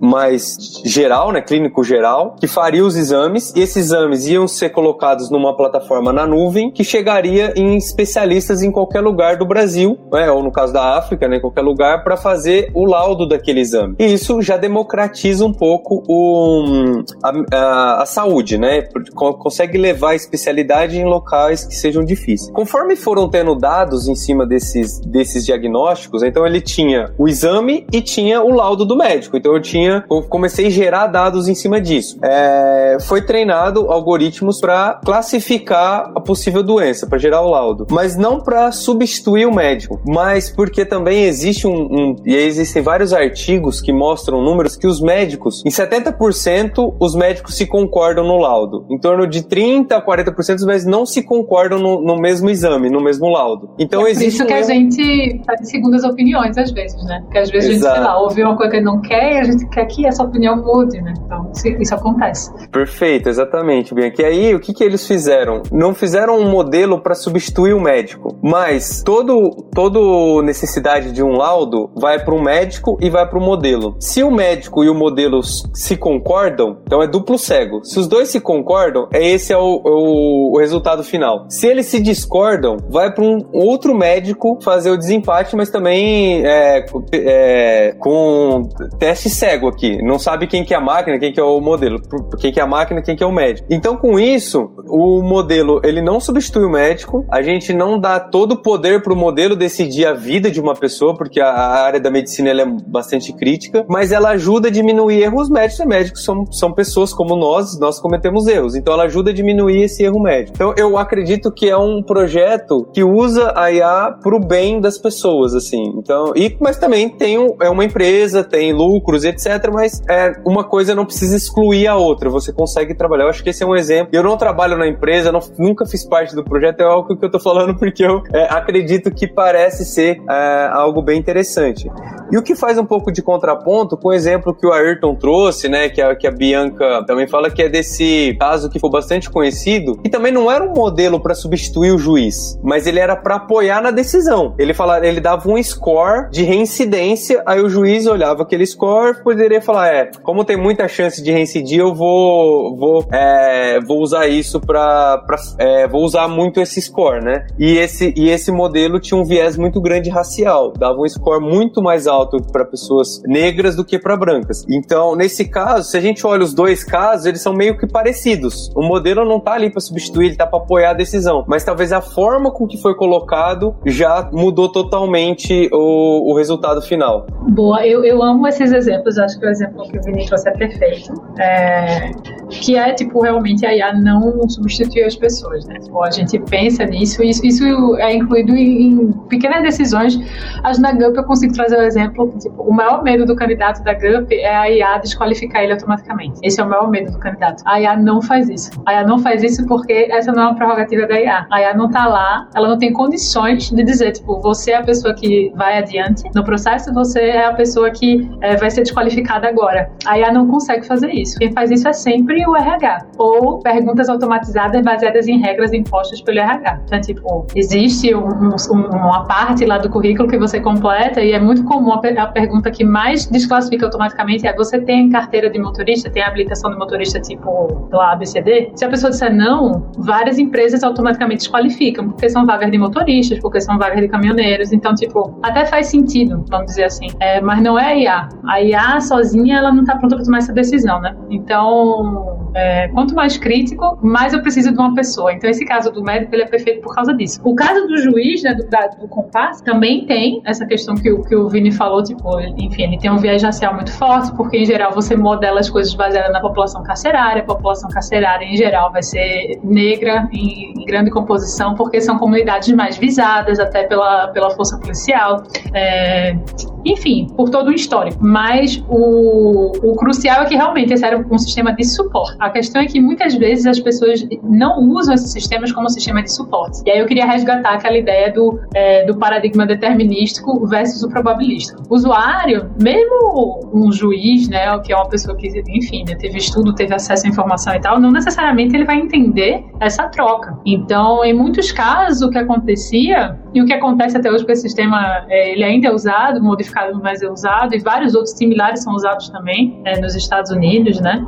mais geral, né, clínico geral, que faria os exames, e esses exames iam ser colocados numa plataforma na nuvem que chegaria em especialistas em qualquer lugar do Brasil, né, ou no caso da África, né, em qualquer lugar, para fazer o laudo daquele exame. E isso já democratiza um pouco o, a, a, a saúde, né? Consegue levar a especialidade em locais que sejam difíceis. Conforme foram tendo dados em cima desses, desses diagnósticos, então ele tinha o exame e tinha o laudo do médico. Então eu tinha, eu comecei a gerar dados em cima disso. É, foi treinado algoritmos para classificar a possível doença, para gerar o laudo, mas não para substituir o médico, mas porque também existe um, um, e existem vários artigos que mostram números que os médicos, em 70% os médicos se concordam no laudo, em torno de 30 a 40% os médicos não se concordam no, no mesmo existe no mesmo laudo. Então é existe por isso que a gente faz segundas opiniões às vezes, né? Porque às vezes Exato. a gente, sei lá, ouve uma coisa que não quer e a gente quer que essa opinião mude, né? Então isso acontece. Perfeito, exatamente, Bianca. E aí o que que eles fizeram? Não fizeram um modelo para substituir o médico, mas todo todo necessidade de um laudo vai para um médico e vai para o modelo. Se o médico e o modelo se concordam, então é duplo cego. Se os dois se concordam, é esse é o, o, o resultado final. Se eles se discordam, vai para um outro médico fazer o desempate, mas também é, é, com teste cego aqui. Não sabe quem que é a máquina, quem que é o modelo, quem que é a máquina, quem que é o médico. Então, com isso, o modelo, ele não substitui o médico, a gente não dá todo o poder para o modelo decidir a vida de uma pessoa, porque a, a área da medicina é bastante crítica, mas ela ajuda a diminuir erros médicos, médicos são, são pessoas como nós, nós cometemos erros, então ela ajuda a diminuir esse erro médico. Então, eu acredito que é um projeto que usa a IA para o bem das pessoas, assim. Então, e, mas também tem é uma empresa, tem lucros, etc. Mas é, uma coisa não precisa excluir a outra. Você consegue trabalhar. Eu acho que esse é um exemplo. Eu não trabalho na empresa, não, nunca fiz parte do projeto. É algo que eu tô falando porque eu é, acredito que parece ser é, algo bem interessante. E o que faz um pouco de contraponto com o exemplo que o Ayrton trouxe, né? Que a, que a Bianca também fala que é desse caso que foi bastante conhecido, e também não era um modelo para substituir o juiz, mas ele era para apoiar na decisão. Ele fala, ele dava um score de reincidência, aí o juiz olhava aquele score, poderia falar, é, como tem muita chance de reincidir, eu vou, vou, é, vou usar isso para, é, vou usar muito esse score, né? E esse, e esse modelo tinha um viés muito grande racial, dava um score muito mais alto para pessoas negras do que para brancas. Então, nesse caso, se a gente olha os dois casos, eles são meio que parecidos. O modelo não tá ali para substituir, ele tá para apoiar a decisão, mas talvez a forma com que foi colocado já mudou totalmente o, o resultado final. Boa, eu, eu amo esses exemplos, acho que o exemplo que o Vini trouxe é perfeito. É, que é, tipo, realmente a IA não substituir as pessoas, né? Tipo, a gente pensa nisso, isso, isso é incluído em, pequenas decisões. Que na GUP eu consigo trazer o exemplo, tipo, o maior medo do candidato da GUP é a IA desqualificar ele automaticamente. Esse é o maior medo do candidato. A IA não faz isso. A IA não faz isso porque essa não é uma prerrogativa da IA. A IA não tá lá, ela não tem condições de dizer, tipo, você é a pessoa que vai adiante no processo, você é a pessoa que é, vai ser desqualificada agora. A IA não consegue fazer isso. Quem faz isso é sempre o RH. Ou perguntas automatizadas baseadas em regras impostas pelo RH. Então, tipo, existe um, um, uma parte lá do currículo que você completa e é muito comum a, a pergunta que mais desclassifica automaticamente é você tem carteira de motorista, tem habilitação de motorista tipo lá ABCD? Se a pessoa disser não, várias empresas automaticamente desqualificam, porque são vagas de motoristas, porque são vagas de caminhoneiros. Então, tipo, até faz sentido, vamos dizer assim. É, mas não é a IA. A IA sozinha, ela não está pronta para tomar essa decisão, né? Então, é, quanto mais crítico, mais eu preciso de uma pessoa. Então, esse caso do médico, ele é perfeito por causa disso. O caso do juiz, né, do, da, do compasso, também tem essa questão que, que o Vini falou, tipo, enfim, ele tem um viés racial muito forte, porque, em geral, você modela as coisas baseadas na população carcerária. A população carcerária, em geral, vai ser negra em, em grande composição, porque são comunidades mais visadas, até pela, pela força policial. É, enfim, por todo o histórico. Mas o, o crucial é que realmente esse era um sistema de suporte. A questão é que muitas vezes as pessoas não usam esses sistemas como sistema de suporte. E aí eu queria resgatar aquela ideia do, é, do paradigma determinístico versus o probabilístico. O usuário, mesmo um juiz, né, que é uma pessoa que, enfim, né, teve estudo, teve acesso à informação e tal, não necessariamente ele vai entender essa troca. Então, em muitos casos, o que acontecia e o que acontece até hoje, porque esse sistema é, ele ainda é usado, modificado, mas é usado, e vários outros similares são usados também é, nos Estados Unidos, né?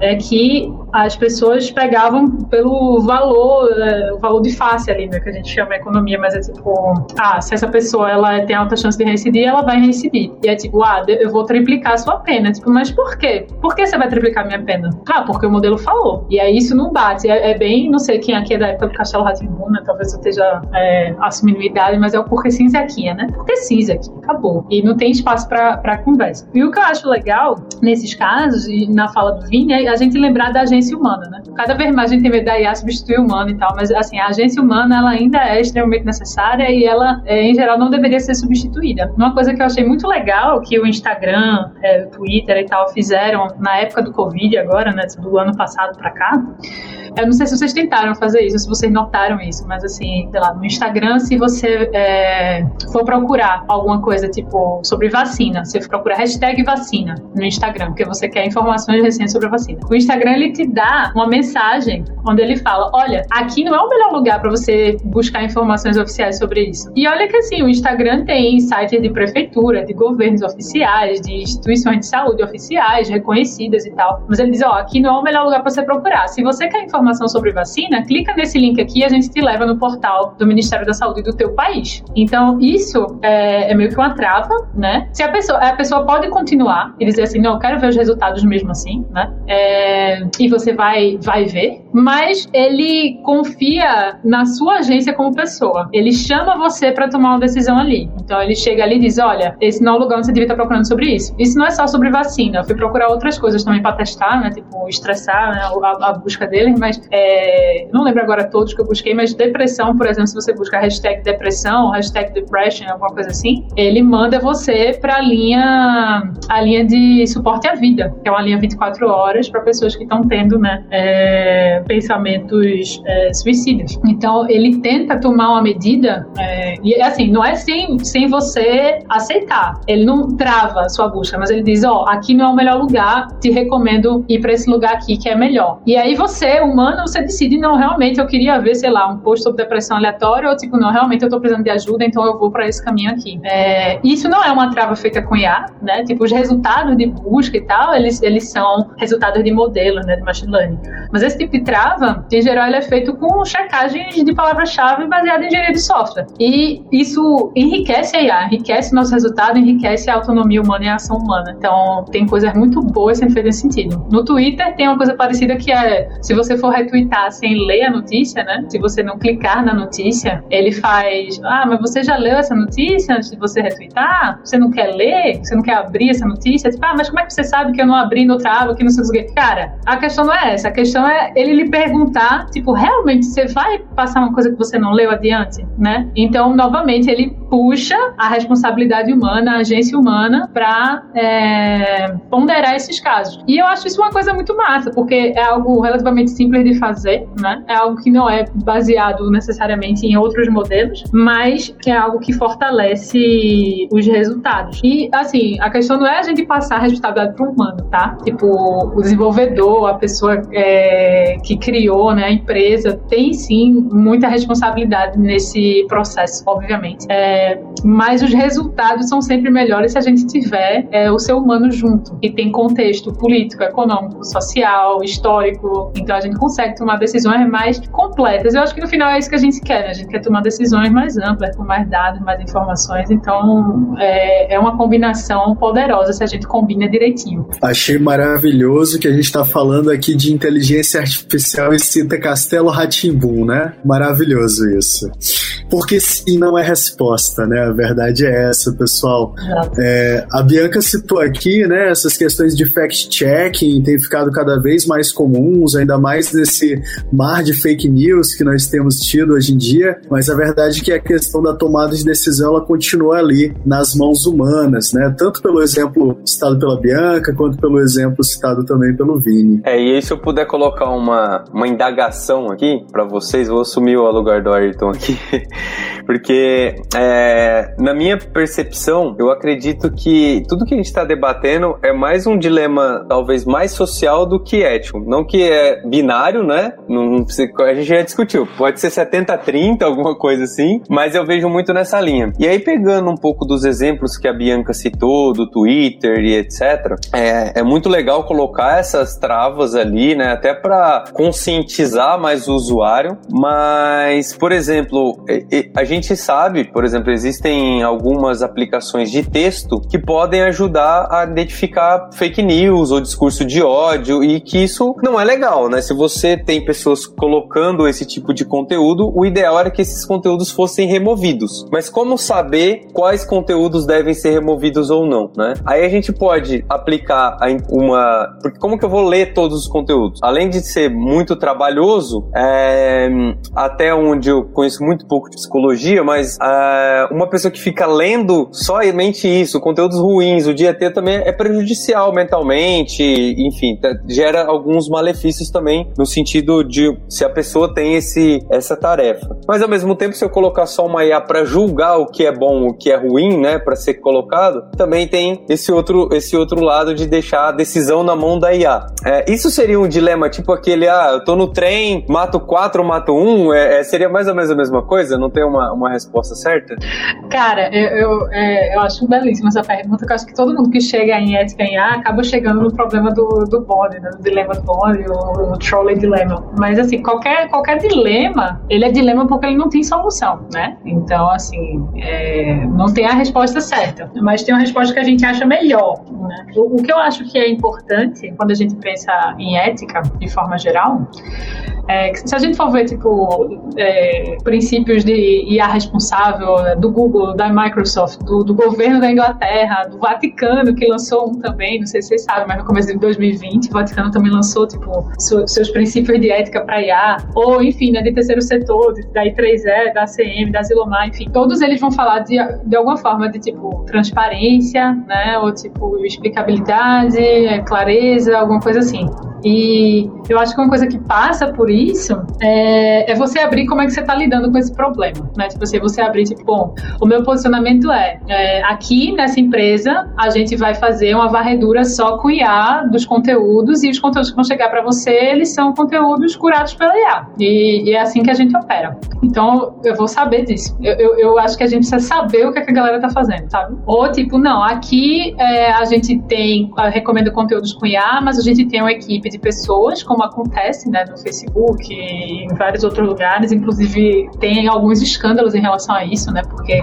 É que as pessoas pegavam pelo valor, é, o valor de face ali, né, que a gente chama economia, mas é tipo, ah, se essa pessoa ela tem alta chance de reincidir, ela vai reincidir. E é tipo, ah, eu vou triplicar a sua pena. Tipo, mas por quê? Por que você vai triplicar minha pena? Ah, porque o modelo falou. E aí isso não bate. É, é bem, não sei quem aqui é da época do Castelo Ratimbu, né? Talvez eu esteja é, assumindo idade, mas é o porque cinza aqui, né? Porque cinza aqui, acabou. E não tem espaço para conversa. E o que eu acho legal nesses casos, e na fala do Vini, é a gente lembrar da agência humana, né? Cada vez mais a gente tem medo da IA substituir o humano e tal, mas assim, a agência humana ela ainda é extremamente necessária e ela, é, em geral, não deveria ser substituída. Uma coisa que eu achei muito legal que o Instagram, é, o Twitter e tal fizeram na época do Covid agora, né, do ano passado para cá, eu não sei se vocês tentaram fazer isso, se vocês notaram isso, mas assim, sei lá, no Instagram, se você é, for procurar alguma coisa tipo sobre vacina, você for procurar hashtag vacina no Instagram, porque você quer informações recentes sobre a vacina. O Instagram ele te dá uma mensagem onde ele fala: olha, aqui não é o melhor lugar para você buscar informações oficiais sobre isso. E olha que assim, o Instagram tem sites de prefeitura, de governos oficiais, de instituições de saúde oficiais, reconhecidas e tal. Mas ele diz: ó, aqui não é o melhor lugar para você procurar. Se você quer informações informação sobre vacina, clica nesse link aqui e a gente te leva no portal do Ministério da Saúde do teu país. Então, isso é, é meio que uma trava, né? Se a pessoa, a pessoa pode continuar e dizer assim, não, eu quero ver os resultados mesmo assim, né? É, e você vai, vai ver, mas ele confia na sua agência como pessoa. Ele chama você para tomar uma decisão ali. Então, ele chega ali e diz, olha, esse não é o lugar onde você devia estar procurando sobre isso. Isso não é só sobre vacina. Eu fui procurar outras coisas também para testar, né? Tipo, estressar né? a, a, busca deles, mas é, não lembro agora todos que eu busquei, mas depressão, por exemplo, se você busca hashtag depressão, hashtag depression, alguma coisa assim, ele manda você para a linha, a linha de suporte à vida, que é uma linha 24 horas para pessoas que estão tendo, né, é, pensamentos é, suicidas. Então, ele tenta tomar uma medida, é, e assim, não é sem, sem você aceitar. Ele não trava a sua busca, mas ele diz: Ó, oh, aqui não é o melhor lugar, te recomendo ir para esse lugar aqui que é melhor. E aí você, humano, você decide: não, realmente eu queria ver, sei lá, um post sobre depressão aleatório, ou tipo, não, realmente eu tô precisando de ajuda, então eu vou para esse caminho aqui. É, isso não é uma trava feita com IA, né? Tipo, os resultados de busca e tal, eles, eles são resultados de modelo, né, de machine learning. Mas esse tipo de trava, em geral, ele é feito com checagens de palavra-chave baseada em engenharia de software. E isso enriquece a IA, enriquece o nosso resultado, enriquece a autonomia humana e a ação humana. Então, tem coisas muito boas sendo feitas nesse sentido. No Twitter tem uma coisa parecida que é, se você for retweetar sem ler a notícia, né? Se você não clicar na notícia, ele faz, ah, mas você já leu essa notícia antes de você retweetar? Você não quer ler? Você não quer abrir essa notícia? Tipo, ah, mas como é que você sabe que eu não abri no aba, que não sei o que? Cara, a questão não é essa. A questão é ele lhe perguntar, tipo, realmente você vai passar uma coisa que você não leu adiante, né? Então, novamente, ele puxa a responsabilidade humana, a agência humana, para é, ponderar esses casos. E eu acho isso uma coisa muito massa, porque é algo relativamente simples de fazer, né? É algo que não é baseado necessariamente em outros modelos, mas que é algo que fortalece os resultados. E, assim, a questão não é a gente passar a responsabilidade para o humano, tá? Tipo, o desenvolvedor, a pessoa é, que criou né, a empresa, tem sim muita responsabilidade nesse processo, obviamente. É, mas os resultados são sempre melhores se a gente tiver é, o ser humano junto, e tem contexto político, econômico, social, histórico. Então a gente consegue tomar decisões mais completas. Eu acho que no final é isso que a gente quer, né? A gente quer tomar decisões mais amplas, com mais dados, mais informações. Então é, é uma combinação poderosa se a gente combina direitinho. Achei maravilhoso que a gente está falando aqui de inteligência artificial e cita Castelo Ratimbum, né? Maravilhoso isso. Porque sim não é resposta, né? A verdade é essa, pessoal. É, a Bianca citou aqui, né? Essas questões de fact-checking têm ficado cada vez mais comuns, ainda mais nesse mar de fake news que nós temos tido hoje em dia. Mas a verdade é que a questão da tomada de decisão ela continua ali nas mãos humanas, né? Tanto pelo exemplo citado pela Bianca, quanto pelo exemplo citado também pelo Vini. É, e aí se eu puder colocar uma, uma indagação aqui para vocês, vou assumir o lugar do Ayrton aqui. Porque, é, na minha percepção, eu acredito que tudo que a gente está debatendo é mais um dilema, talvez mais social do que ético. Não que é binário, né? Não, a gente já discutiu. Pode ser 70-30, alguma coisa assim, mas eu vejo muito nessa linha. E aí, pegando um pouco dos exemplos que a Bianca citou, do Twitter e etc., é, é muito legal colocar essas travas ali, né? Até para conscientizar mais o usuário. Mas, por exemplo, a gente sabe, por exemplo, existem algumas aplicações de texto que podem ajudar a identificar fake news ou discurso de ódio e que isso não é legal, né? Se você tem pessoas colocando esse tipo de conteúdo, o ideal era que esses conteúdos fossem removidos. Mas como saber quais conteúdos devem ser removidos ou não, né? Aí a gente pode aplicar uma. Porque como que eu vou ler todos os conteúdos? Além de ser muito trabalhoso, é... até onde eu conheço muito pouco de psicologia mas uh, uma pessoa que fica lendo somente isso, conteúdos ruins, o dia inteiro também é prejudicial mentalmente, enfim, tá, gera alguns malefícios também no sentido de se a pessoa tem esse, essa tarefa. Mas ao mesmo tempo, se eu colocar só uma IA para julgar o que é bom, o que é ruim, né, para ser colocado, também tem esse outro, esse outro lado de deixar a decisão na mão da IA. É, isso seria um dilema tipo aquele, ah, eu tô no trem, mato quatro, mato um, é, é, seria mais ou menos a mesma coisa? Não tem uma, uma resposta certa? Cara, eu, eu, é, eu acho belíssima essa pergunta, que eu acho que todo mundo que chega em ética em A acaba chegando no problema do, do bonde, né? dilema do bonde, o, o trolley dilema. Mas, assim, qualquer, qualquer dilema, ele é dilema porque ele não tem solução, né? Então, assim, é, não tem a resposta certa, mas tem uma resposta que a gente acha melhor, né? O, o que eu acho que é importante quando a gente pensa em ética, de forma geral, é, se a gente for ver, tipo, é, princípios de IA responsável do Google, da Microsoft, do, do, governo da Inglaterra, do Vaticano, que lançou um também, não sei se vocês sabem, mas no começo de 2020, o Vaticano também lançou, tipo, seus princípios de ética para IA, ou, enfim, né, de terceiro setor, da I3E, da ACM, da Zilomar, enfim, todos eles vão falar de, de alguma forma de, tipo, transparência, né, ou, tipo, explicabilidade, clareza, alguma coisa assim. E eu acho que uma coisa que passa por isso é, é você abrir como é que você está lidando com esse problema, né? Tipo assim, você abrir, tipo, bom, o meu posicionamento é, é, aqui nessa empresa a gente vai fazer uma varredura só com IA dos conteúdos e os conteúdos que vão chegar para você, eles são conteúdos curados pela IA. E, e, é assim que a gente opera. Então, eu vou saber disso. Eu, eu, eu acho que a gente precisa saber o que, é que a galera tá fazendo, sabe? Ou, tipo, não, aqui é, a gente tem, recomenda conteúdos com IA, mas a gente tem uma equipe de pessoas, como acontece, né, no Facebook e em vários outros lugares, inclusive tem alguns escândalos em relação a isso, né, porque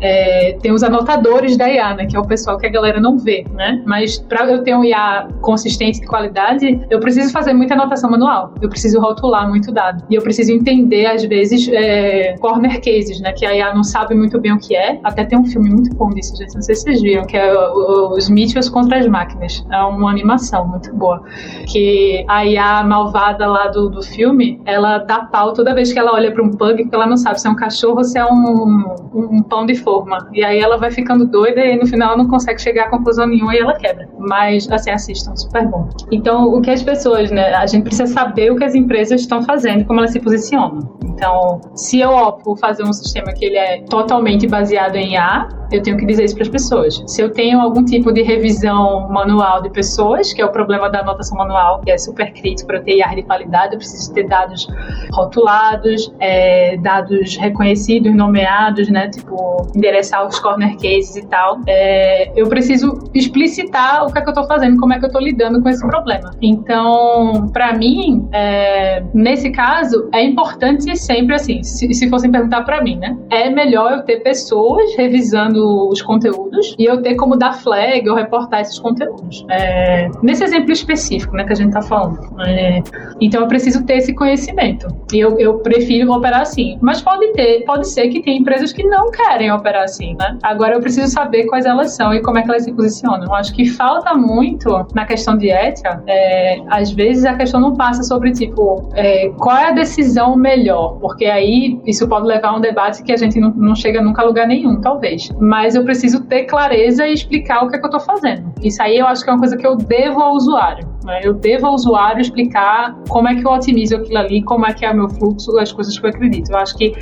é, tem os anotadores da IA, né, que é o pessoal que a galera não vê, né, mas para eu ter um IA consistente de qualidade, eu preciso fazer muita anotação manual, eu preciso rotular muito dado, e eu preciso entender, às vezes, é, corner cases, né, que a IA não sabe muito bem o que é, até tem um filme muito bom disso, gente, não sei se vocês viram, que é os Mitchells contra as máquinas, é uma animação muito boa, que a IA malvada lá do, do filme, ela dá pau toda vez que ela olha para um pug, porque ela não sabe se é um cachorro ou se é um, um, pão de forma. E aí ela vai ficando doida e no final não consegue chegar a conclusão nenhuma e ela quebra. Mas, assim, assistam, super bom. Então, o que as pessoas, né, a gente precisa saber o que as empresas estão fazendo, como elas se posicionam. Então, se eu opto por fazer um sistema que ele é totalmente baseado em IA, eu tenho que dizer isso para as pessoas. Se eu tenho algum tipo de revisão manual de pessoas, que é o problema da anotação manual, que é super crítico para ter IA de qualidade, eu preciso ter dados rotulados, é, dados reconhecidos, nomeados, né? Tipo, endereçar os corner cases e tal. É, eu preciso explicitar o que é que eu estou fazendo, como é que eu estou lidando com esse problema. Então, para mim, é, nesse caso, é importante sempre assim, se, se fossem perguntar para mim, né? É melhor eu ter pessoas revisando os conteúdos e eu ter como dar flag ou reportar esses conteúdos. É, nesse exemplo específico, né, que a gente tá falando. É, então eu preciso ter esse conhecimento. E eu, eu prefiro operar assim. Mas pode ter, pode ser que tenha empresas que não querem operar assim, né? Agora eu preciso saber quais elas são e como é que elas se posicionam. Eu acho que falta muito na questão de ética. É, às vezes a questão não passa sobre, tipo, é, qual é a decisão melhor? Porque aí isso pode levar a um debate que a gente não, não chega nunca a lugar nenhum, talvez mas eu preciso ter clareza e explicar o que, é que eu estou fazendo. Isso aí eu acho que é uma coisa que eu devo ao usuário. Né? Eu devo ao usuário explicar como é que eu otimizo aquilo ali, como é que é o meu fluxo, as coisas que eu acredito. Eu acho que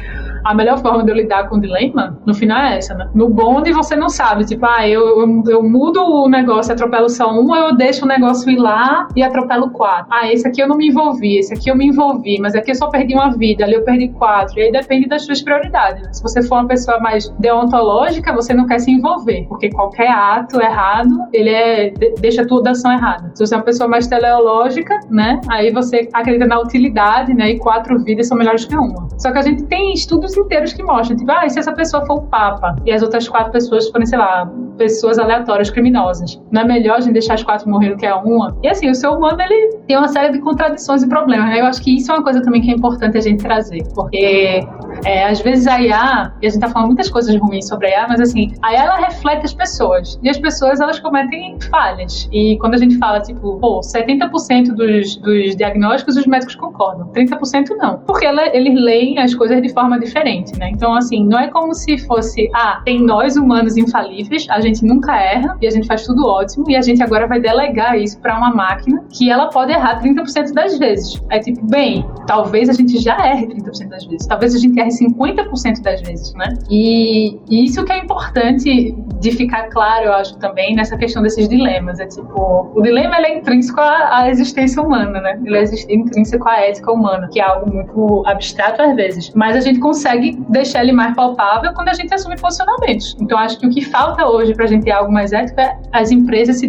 a melhor forma de eu lidar com o dilema, no final, é essa, né? No bonde você não sabe, tipo, ah, eu, eu, eu mudo o negócio atropelo só um, ou eu deixo o negócio ir lá e atropelo quatro. Ah, esse aqui eu não me envolvi, esse aqui eu me envolvi, mas aqui eu só perdi uma vida, ali eu perdi quatro. E aí depende das suas prioridades. Né? Se você for uma pessoa mais deontológica, você não quer se envolver, porque qualquer ato errado, ele é, deixa toda ação errada. Se você é uma pessoa mais teleológica, né, aí você acredita na utilidade, né, e quatro vidas são melhores que uma. Só que a gente tem estudos inteiros que mostram, tipo, ah, e se essa pessoa for o Papa e as outras quatro pessoas forem, sei lá, pessoas aleatórias, criminosas, não é melhor a gente deixar as quatro morrer do que a uma? E assim, o ser humano, ele tem uma série de contradições e problemas, né? Eu acho que isso é uma coisa também que é importante a gente trazer, porque é, às vezes a IA, e a gente tá falando muitas coisas ruins sobre a IA, mas assim, a IA, ela reflete as pessoas, e as pessoas, elas cometem falhas. E quando a gente fala, tipo, pô, 70% dos, dos diagnósticos os médicos concordam, 30% não, porque ela, eles leem as coisas de forma diferente né? Então, assim, não é como se fosse, ah, tem nós humanos infalíveis, a gente nunca erra e a gente faz tudo ótimo e a gente agora vai delegar isso para uma máquina que ela pode errar 30% das vezes. É tipo, bem, talvez a gente já erre 30% das vezes, talvez a gente erre 50% das vezes, né? E, isso que é importante de ficar claro, eu acho, também, nessa questão desses dilemas. É tipo, o dilema é intrínseco à, à existência humana, né? Ele é intrínseco à ética humana, que é algo muito abstrato às vezes. Mas a gente consegue deixar ele mais palpável quando a gente assume posicionamentos. Então, acho que o que falta hoje para a gente ter algo mais ético é as empresas se,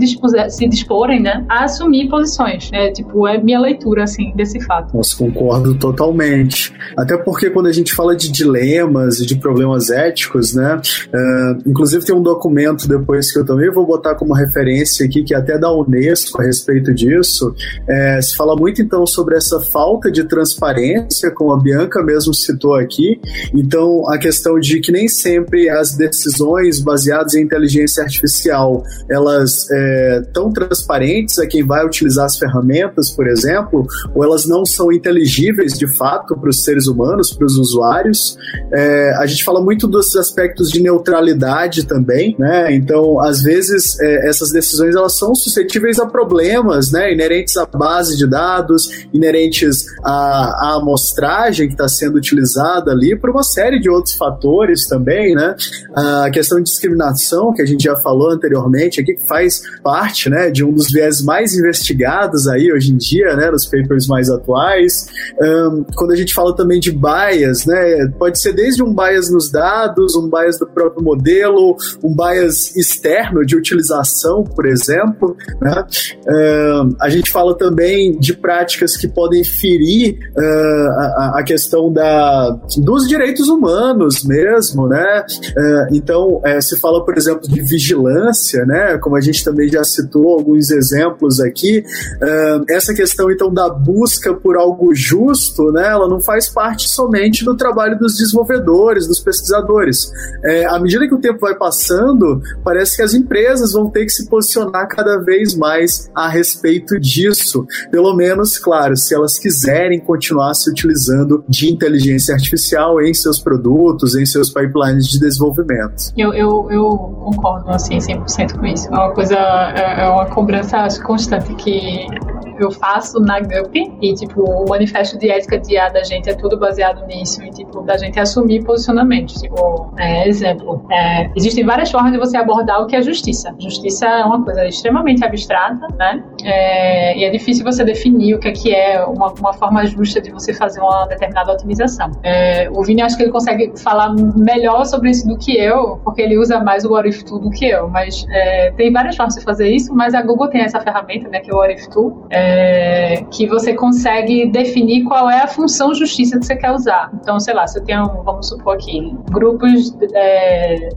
se disporem, né, a assumir posições. É, tipo, é minha leitura, assim, desse fato. Nossa, concordo totalmente. Até porque quando a gente fala de dilemas e de problemas éticos, né, uh, inclusive tem um documento depois que eu também vou botar como referência aqui, que é até da Unesco a respeito disso, é, se fala muito então sobre essa falta de transparência, como a Bianca mesmo citou aqui, então a questão de que nem sempre as decisões baseadas em inteligência artificial, elas é, tão transparentes a quem vai utilizar as ferramentas, por exemplo, ou elas não são inteligíveis de fato para os seres humanos, para os usuários. É, a gente fala muito dos aspectos de neutralidade também, né? Então, às vezes, é, essas decisões elas são suscetíveis a problemas, né? Inerentes à base de dados, inerentes à, à amostragem que está sendo utilizada ali, por uma série de outros fatores também, né? A questão de discriminação, que a gente já falou anteriormente aqui, que faz parte, né, de um dos viés mais investigados aí hoje em dia, né, nos papers mais atuais. Um, quando a gente fala também de bias, né, pode ser desde um bias nos dados, um bias do próprio modelo, um bias externo de utilização, por exemplo, né? Um, a gente fala também de práticas que podem ferir uh, a, a, questão da, dos direitos humanos mesmo, né? Uh, então, uh, se fala, por exemplo, de vigilância, né? Como a gente também já citou alguns exemplos aqui, uh, essa questão então da busca por algo justo, né? Ela não faz parte somente do trabalho dos desenvolvedores, dos pesquisadores. É, à medida que o tempo vai passando, parece que as empresas vão ter que se posicionar cada vez mais a respeito disso. Pelo menos, claro, se elas quiserem continuar se utilizando de inteligência artificial em seus produtos, em seus pipelines de desenvolvimento. Eu, eu, eu concordo assim 100% com isso. É uma coisa, é, é uma cobrança acho, constante que eu faço na GUP e, tipo, o manifesto de ética de A da gente é tudo baseado nisso e, tipo, da gente assumir posicionamentos. Tipo, é, exemplo, é, existem várias formas de você abordar o que é justiça. Justiça é uma coisa extremamente abstrata, né? É, e é difícil você definir o que é que é uma, uma forma justa de você fazer uma determinada otimização. É, o Vini, acho que ele consegue falar melhor sobre isso do que eu, porque ele usa mais o What If do que eu, mas é, tem várias formas de fazer isso, mas a Google tem essa ferramenta, né, que é o What If é, que você consegue definir qual é a função justiça que você quer usar. Então, sei lá, se eu tenho, vamos supor aqui, grupos é,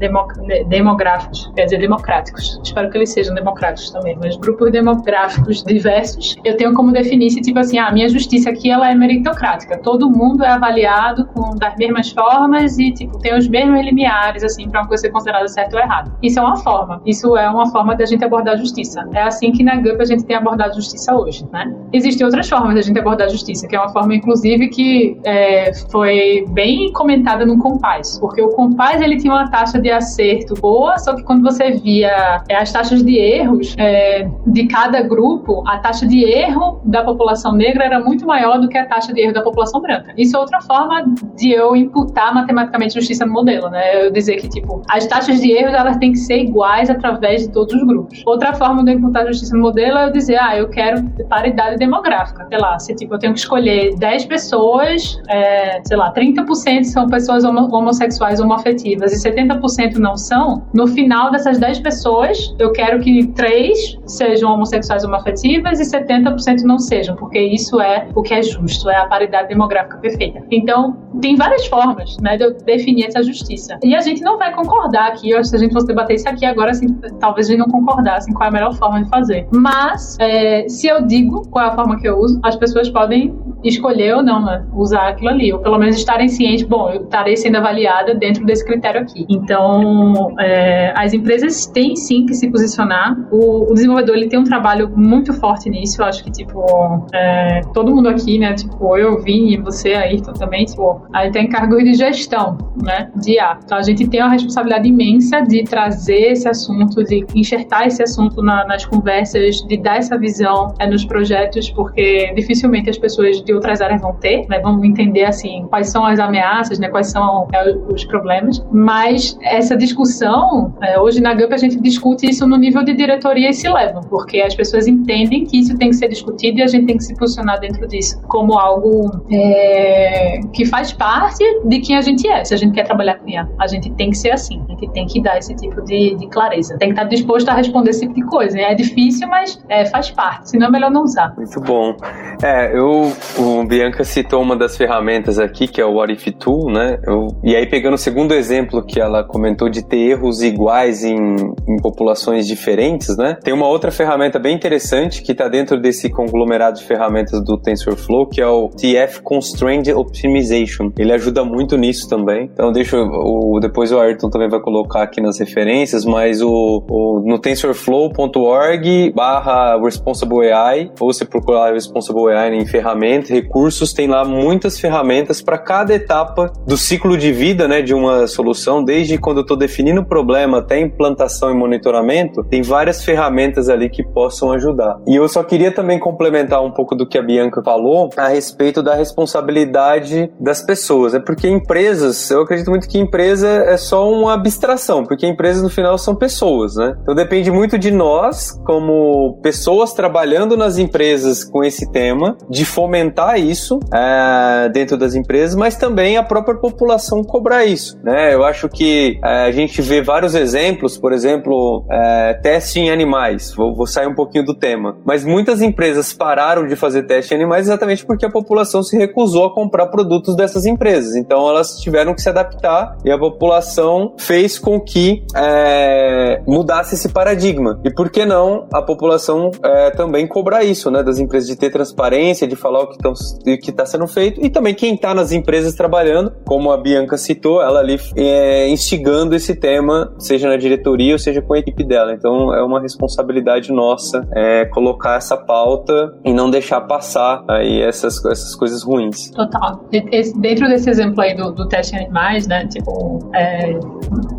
demográficos, quer dizer, democráticos, espero que eles sejam democráticos também, mas grupos demográficos diversos, eu tenho como definir se, tipo assim, ah, a minha justiça aqui ela é meritocrática, todo mundo é avaliado com das mesmas formas e, tipo, tem os mesmos limiares, assim, para uma coisa ser considerada certo ou errado. Isso é uma forma, isso é uma forma da gente abordar a justiça. É assim que na GUP a gente tem abordado a justiça hoje Né? Existem outras formas de a gente abordar a justiça, que é uma forma, inclusive, que é, foi bem comentada no Compaz, porque o Compaz ele tinha uma taxa de acerto boa, só que quando você via é, as taxas de erros é, de cada grupo, a taxa de erro da população negra era muito maior do que a taxa de erro da população branca. Isso é outra forma de eu imputar matematicamente justiça no modelo, né? Eu dizer que, tipo, as taxas de erros elas têm que ser iguais através de todos os grupos. Outra forma de eu imputar justiça no modelo é eu dizer, ah, eu quero paridade demográfica. Sei lá, se tipo, eu tenho que escolher 10 pessoas, é, sei lá, 30% são pessoas homo homossexuais homoafetivas e 70% não são, no final dessas 10 pessoas, eu quero que 3 sejam homossexuais homoafetivas e 70% não sejam, porque isso é o que é justo, é a paridade demográfica perfeita. Então, tem várias formas, né, de eu definir essa justiça. E a gente não vai concordar aqui, se a gente fosse debater isso aqui agora, assim, talvez a gente não concordasse em qual é a melhor forma de fazer. Mas, é, se eu digo qual é a forma que eu uso, as pessoas podem escolher ou não né, usar aquilo ali, ou pelo menos estarem cientes, bom, eu estarei sendo avaliada dentro desse critério aqui. Então, é, as empresas têm sim que se posicionar. O, o, desenvolvedor ele tem um trabalho muito forte nisso. Eu acho que tipo é, todo mundo aqui, né, tipo eu, Vini, você, Ayrton também, tipo, aí tem cargos de gestão, né, de IA. Então a gente tem uma responsabilidade imensa de trazer esse assunto, de enxertar esse assunto na, nas conversas, de dar essa visão é, nos projetos, porque dificilmente as pessoas de outras áreas vão ter, né? Vamos entender assim quais são as ameaças, né? Quais são é, os problemas. Mas essa discussão, é, hoje na GUP a gente discute isso no nível de diretoria e se leva, porque as pessoas entendem que isso tem que ser discutido e a gente tem que se posicionar dentro disso como algo é, que faz parte de quem a gente é. Se a gente quer trabalhar com IA, a gente tem que ser assim, a gente tem que dar esse tipo de, de clareza, tem que estar disposto a responder esse tipo de coisa. É difícil, mas é, faz parte, senão é melhor não usar. Muito bom. É, eu, o Bianca citou uma das ferramentas aqui, que é o What If Tool, né? Eu, e aí, pegando o segundo exemplo que ela comentou de ter erros iguais em, em populações diferentes, né? Tem uma outra ferramenta bem interessante que está dentro desse conglomerado de ferramentas do TensorFlow, que é o TF Constrained Optimization. Ele ajuda muito nisso também. Então, deixa o, depois o Ayrton também vai colocar aqui nas referências, mas o, o no tensorflow.org barra responsible AI, ou você procurar responsible AI em ferramentas, recursos, tem lá muitas ferramentas para cada etapa do ciclo de vida, né, de uma solução, desde quando eu estou definindo o problema até implantação e monitoramento, tem várias ferramentas ali que possam ajudar. E eu só queria também complementar um pouco do que a Bianca falou a respeito da responsabilidade das pessoas. É porque empresas, eu acredito muito que empresa é só uma abstração, porque empresas no final são pessoas, né? Então depende muito de nós, como pessoas trabalhando nas empresas com esse tema, de fomentar isso é, dentro das empresas, mas também a própria população cobrar isso, né? Eu acho que é, a gente vê vários exemplos, por exemplo, é, teste em animais. Vou, vou, sair um pouquinho do tema. Mas muitas empresas pararam de fazer teste em animais exatamente porque a população se recusou a comprar produtos dessas empresas. Então elas tiveram que se adaptar e a população fez com que é, mudasse esse paradigma. E por que não a população é, também cobrar isso, né? Das empresas de ter transparência, de falar o que está sendo feito e também quem está nas empresas trabalhando, como a Bianca citou, ela ali é, instigando esse tema, seja na diretoria ou seja com a equipe dela. Então é uma responsabilidade nossa é, colocar essa pauta e não deixar passar aí essas, essas coisas ruins. Total. dentro desse exemplo aí do, do teste em animais, né? Tipo, é,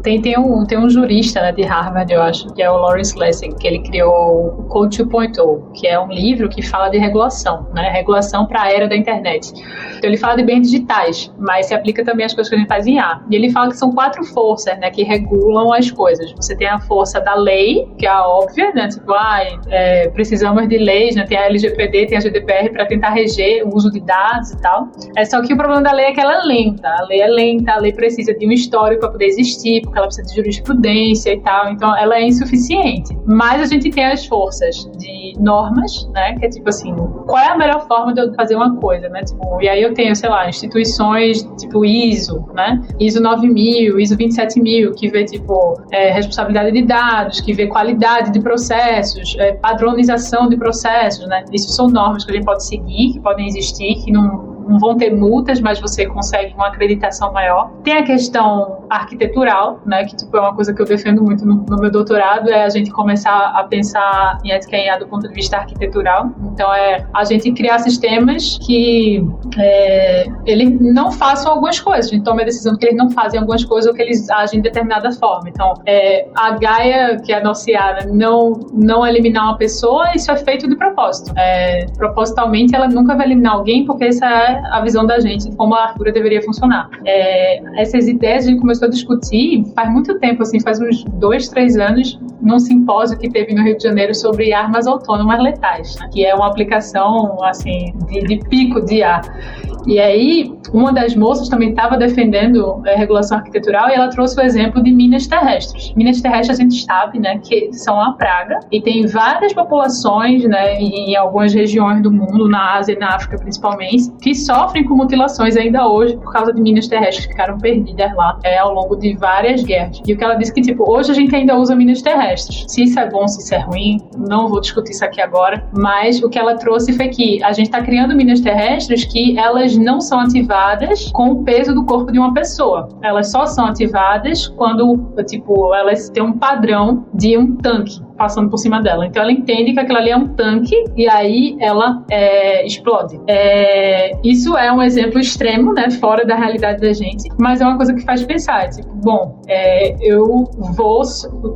tem, tem, um, tem um jurista né, de Harvard, eu acho, que é o Lawrence Lessig, que ele criou o Code 2.0, que é um livro que fala de regulação, né? Regulação para a era da internet. Então ele fala de bens digitais, mas se aplica também às coisas que a gente faz em A. E ele fala que são quatro forças, né, que regulam as coisas. Você tem a força da lei, que é a óbvia, né, tipo, ah, é, precisamos de leis, né, tem a LGPD, tem a GDPR para tentar reger o uso de dados e tal. É só que o problema da lei é que ela é lenta. A lei é lenta, a lei precisa de um histórico para poder existir, porque ela precisa de jurisprudência e tal. Então, ela é insuficiente. Mas a gente tem as forças de normas, né, que é tipo assim, qual é a melhor forma de eu fazer uma coisa, né? Tipo, e aí eu tenho, sei lá, instituições tipo ISO, né? ISO 9000, ISO 27000, que vê, tipo, é, responsabilidade de dados, que vê qualidade de processos, é, padronização de processos, né? Isso são normas que a gente pode seguir, que podem existir, que não não vão ter multas, mas você consegue uma acreditação maior. Tem a questão arquitetural, né, que tipo, é uma coisa que eu defendo muito no, no meu doutorado, é a gente começar a pensar em ética do ponto de vista arquitetural. Então, é a gente criar sistemas que é, eles não façam algumas coisas. A gente toma a decisão que eles não fazem algumas coisas ou que eles agem de determinada forma. Então, é, a Gaia, que é anunciada, não, não eliminar uma pessoa, isso é feito de propósito. É, propositalmente, ela nunca vai eliminar alguém, porque essa é a visão da gente de como a Artura deveria funcionar. É, essas ideias a gente começou a discutir faz muito tempo, assim, faz uns dois, três anos, num simpósio que teve no Rio de Janeiro sobre armas autônomas letais, né? que é uma aplicação assim de, de pico de ar. E aí, uma das moças também estava defendendo a regulação arquitetural e ela trouxe o exemplo de minas terrestres. Minas terrestres a gente sabe, né, que são uma praga e tem várias populações, né, em algumas regiões do mundo, na Ásia e na África principalmente, que sofrem com mutilações ainda hoje por causa de minas terrestres que ficaram perdidas lá é, ao longo de várias guerras. E o que ela disse que, tipo, hoje a gente ainda usa minas terrestres. Se isso é bom, se isso é ruim, não vou discutir isso aqui agora, mas o que ela trouxe foi que a gente está criando minas terrestres que elas não são ativadas com o peso do corpo de uma pessoa. Elas só são ativadas quando, tipo, elas têm um padrão de um tanque passando por cima dela. Então ela entende que aquilo ali é um tanque e aí ela é, explode. É, isso é um exemplo extremo, né, fora da realidade da gente, mas é uma coisa que faz pensar, tipo, bom, é, eu vou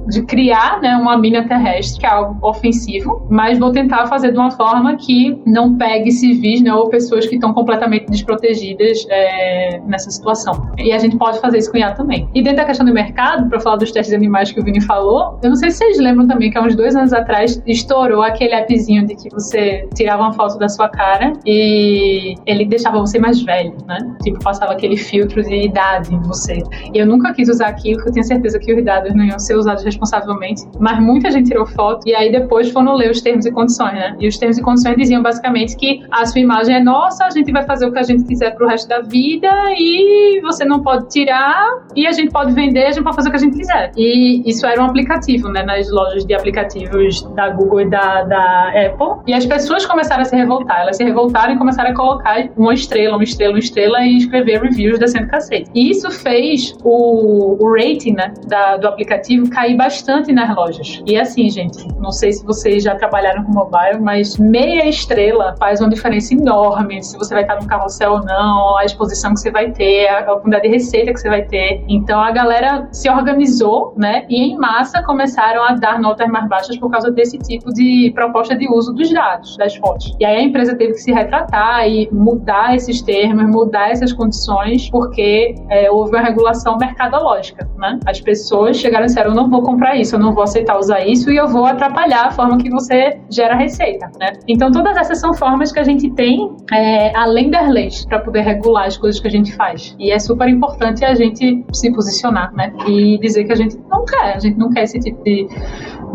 de criar, né, uma mina terrestre, que é algo ofensivo, mas vou tentar fazer de uma forma que não pegue civis, né, ou pessoas que estão completamente desprotegidas é, nessa situação. E a gente pode fazer isso com IA também. E dentro da questão do mercado, para falar dos testes animais que o Vini falou, eu não sei se vocês lembram também que há uns dois anos atrás estourou aquele appzinho de que você tirava uma foto da sua cara e ele deixava você mais velho, né? Tipo, passava aquele filtro de idade em você. E eu nunca quis usar aquilo, porque eu tinha certeza que os dados não iam ser usados responsavelmente, mas muita gente tirou foto e aí depois foram ler os termos e condições, né? E os termos e condições diziam basicamente que a sua imagem é nossa, a gente vai fazer o que a gente quiser pro resto da vida e você não pode tirar e a gente pode vender, a gente pode fazer o que a gente quiser. E isso era um aplicativo, né? Nas lojas de aplicativos da Google e da, da Apple. E as pessoas começaram a se revoltar. Elas se revoltaram e começaram a colocar uma estrela, uma estrela, uma estrela e escrever reviews descendo cacete. E isso fez o, o rating né, da, do aplicativo cair bastante nas lojas. E assim, gente, não sei se vocês já trabalharam com mobile, mas meia estrela faz uma diferença enorme se você vai estar no carrossel ou não, a exposição que você vai ter, a quantidade de receita que você vai ter. Então a galera se organizou, né? E em massa começaram a dar notas mais baixas por causa desse tipo de proposta de uso dos dados, das fontes. E aí a empresa teve que se retratar e mudar esses termos, mudar essas condições, porque é, houve uma regulação mercadológica, né? As pessoas chegaram e disseram, eu não vou comprar isso, eu não vou aceitar usar isso e eu vou atrapalhar a forma que você gera receita, né? Então todas essas são formas que a gente tem, é, além das leis, para poder regular as coisas que a gente faz. E é super importante a gente se posicionar, né? E dizer que a gente não quer, a gente não quer esse tipo de,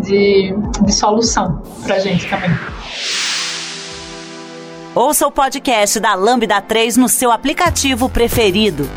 de, de solução pra gente também. Ouça o podcast da Lambda 3 no seu aplicativo preferido.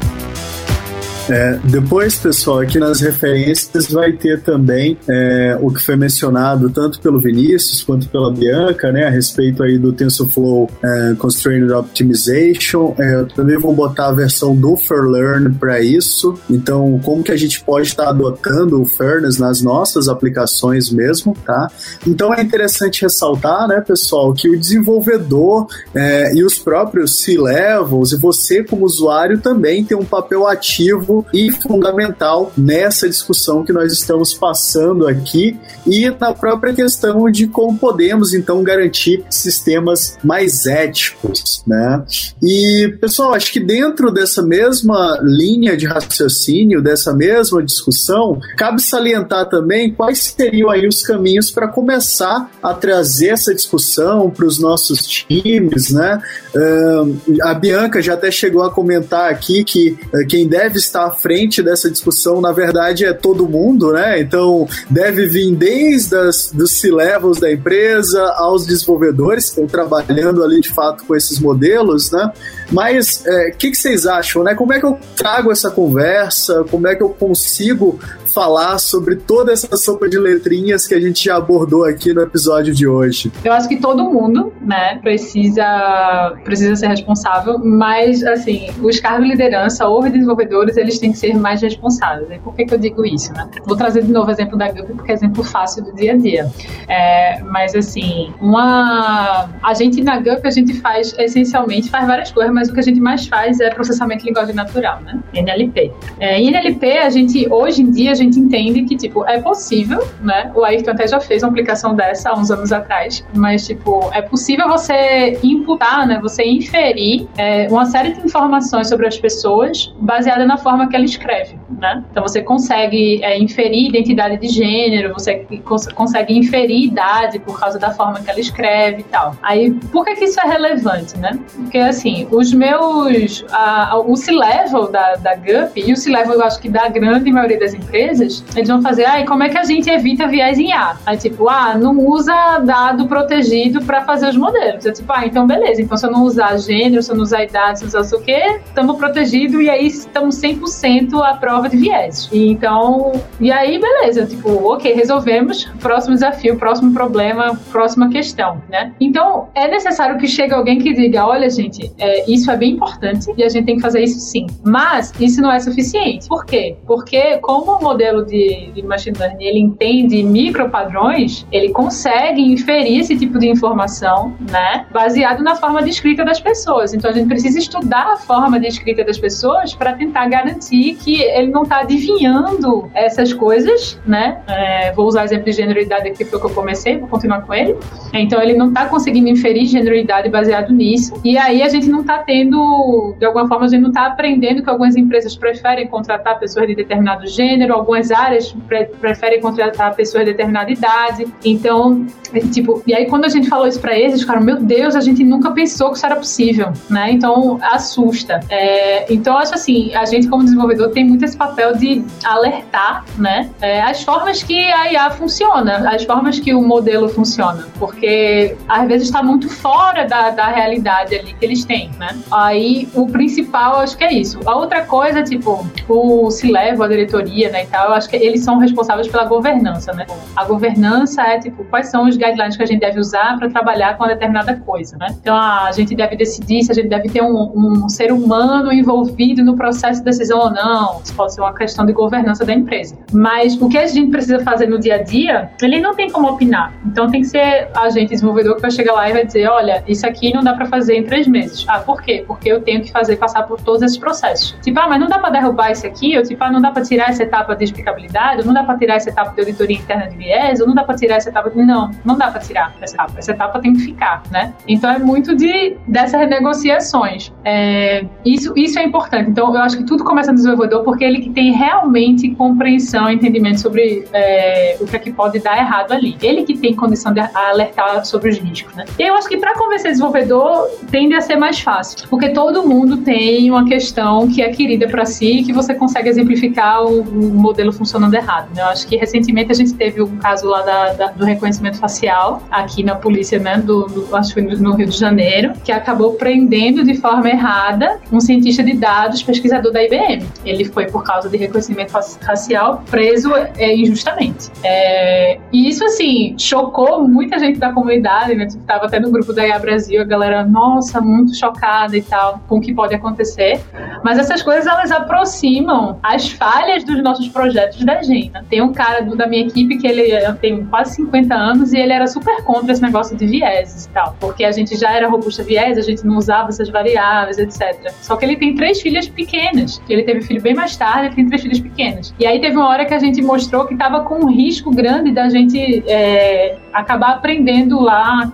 É, depois, pessoal, aqui nas referências vai ter também é, o que foi mencionado tanto pelo Vinícius quanto pela Bianca, né, a respeito aí do TensorFlow é, Constrained Optimization. É, também vou botar a versão do Fairlearn para isso. Então, como que a gente pode estar tá adotando o Fairness nas nossas aplicações mesmo, tá? Então, é interessante ressaltar, né, pessoal, que o desenvolvedor é, e os próprios C-levels e você como usuário também tem um papel ativo e fundamental nessa discussão que nós estamos passando aqui e na própria questão de como podemos então garantir sistemas mais éticos, né? E pessoal, acho que dentro dessa mesma linha de raciocínio, dessa mesma discussão, cabe salientar também quais seriam aí os caminhos para começar a trazer essa discussão para os nossos times, né? Uh, a Bianca já até chegou a comentar aqui que uh, quem deve estar à frente dessa discussão, na verdade, é todo mundo, né? Então, deve vir desde as, dos C-levels da empresa aos desenvolvedores que estão trabalhando ali de fato com esses modelos, né? Mas o é, que, que vocês acham, né? Como é que eu trago essa conversa? Como é que eu consigo falar sobre toda essa sopa de letrinhas que a gente já abordou aqui no episódio de hoje? Eu acho que todo mundo, né, precisa, precisa ser responsável, mas, assim, os cargos de liderança ou desenvolvedores, eles têm que ser mais responsáveis. Por que, que eu digo isso, né? Vou trazer de novo o exemplo da Gup, porque é exemplo fácil do dia a dia. É, mas, assim, uma... A gente, na Gup, a gente faz, essencialmente, faz várias coisas, mas o que a gente mais faz é processamento de linguagem natural, né? NLP. É, em NLP, a gente, hoje em dia, gente entende que, tipo, é possível, né? O Ayrton até já fez uma aplicação dessa há uns anos atrás, mas, tipo, é possível você imputar, né? Você inferir é, uma série de informações sobre as pessoas baseada na forma que ela escreve, né? Então, você consegue é, inferir identidade de gênero, você cons consegue inferir idade por causa da forma que ela escreve e tal. Aí, por que que isso é relevante, né? Porque, assim, os meus... A, o C-Level da, da GUP, e o C-Level, eu acho que da grande maioria das empresas, eles vão fazer, ah, como é que a gente evita viés em A? Aí, tipo, ah, não usa dado protegido para fazer os modelos. Eu, tipo, ah, então beleza. Então, se eu não usar gênero, se eu não usar idade, se eu não usar o quê, estamos protegidos e aí estamos 100% à prova de viés. E, então, e aí, beleza. Tipo, ok, resolvemos. Próximo desafio, próximo problema, próxima questão, né? Então, é necessário que chegue alguém que diga, olha, gente, é, isso é bem importante e a gente tem que fazer isso sim. Mas, isso não é suficiente. Por quê? Porque como o modelo de, de machine learning ele entende micropadrões, ele consegue inferir esse tipo de informação, né, baseado na forma de escrita das pessoas. Então a gente precisa estudar a forma de escrita das pessoas para tentar garantir que ele não está adivinhando essas coisas, né? É, vou usar exemplo de generalidade aqui, foi o que eu comecei, vou continuar com ele. Então ele não está conseguindo inferir generalidade baseado nisso. E aí a gente não está tendo, de alguma forma, a gente não está aprendendo que algumas empresas preferem contratar pessoas de determinado gênero, algumas áreas pre preferem contratar pessoas de determinada idade. Então, é, tipo, e aí quando a gente falou isso para eles, eles ficaram, meu Deus, a gente nunca pensou que isso era possível, né? Então, assusta. É, então, acho assim, a gente como desenvolvedor tem muito esse papel de alertar, né? É, as formas que a IA funciona, as formas que o modelo funciona, porque às vezes está muito fora da, da realidade ali que eles têm, né? Aí, o principal, acho que é isso. A outra coisa, tipo, o C-Level, a diretoria, né, e tal, eu acho que eles são responsáveis pela governança, né? A governança é, tipo, quais são os guidelines que a gente deve usar para trabalhar com uma determinada coisa, né? Então, a gente deve decidir se a gente deve ter um, um ser humano envolvido no processo de decisão ou não. Isso pode ser uma questão de governança da empresa. Mas o que a gente precisa fazer no dia a dia, ele não tem como opinar. Então, tem que ser a gente desenvolvedor que vai chegar lá e vai dizer, olha, isso aqui não dá para fazer em três meses. Ah, por quê? Porque eu tenho que fazer passar por todos esses processos. Tipo, ah, mas não dá para derrubar isso aqui, ou tipo, ah, não dá para tirar essa etapa de explicabilidade, ou não dá para tirar essa etapa de auditoria interna de viés, ou não dá para tirar essa etapa de... Não, não dá para tirar essa etapa. Essa etapa tem que ficar, né? Então é muito de dessas negociações. É, isso, isso é importante. Então eu acho que tudo começa no desenvolvedor porque ele que tem realmente compreensão e entendimento sobre é, o que é que pode dar errado ali. Ele que tem condição de alertar sobre os riscos, né? Eu acho que para convencer desenvolvedor tende a ser mais fácil, porque todo mundo tem uma questão que é querida para si que você consegue exemplificar o, o modelo funcionando errado. Né? Eu acho que recentemente a gente teve um caso lá da, da, do reconhecimento facial aqui na polícia, né, do, do, acho que no Rio de Janeiro, que acabou prendendo de forma errada um cientista de dados, pesquisador da IBM. Ele foi por causa de reconhecimento facial preso é, injustamente. É, e isso assim chocou muita gente da comunidade, né? Tipo, tava até no grupo da IA Brasil, a galera, nossa, muito chocada e tal com o que pode acontecer. Mas essas coisas elas aproximam as falhas dos nossos projetos da gente. Tem um cara do, da minha equipe que ele tem quase 50 anos e ele era super contra esse negócio de vieses e tal, porque a gente já era robusta viés, a gente não usava essas variáveis, etc. Só que ele tem três filhas pequenas. Ele teve filho bem mais tarde, ele tem três filhas pequenas. E aí teve uma hora que a gente mostrou que estava com um risco grande da gente é, acabar aprendendo lá,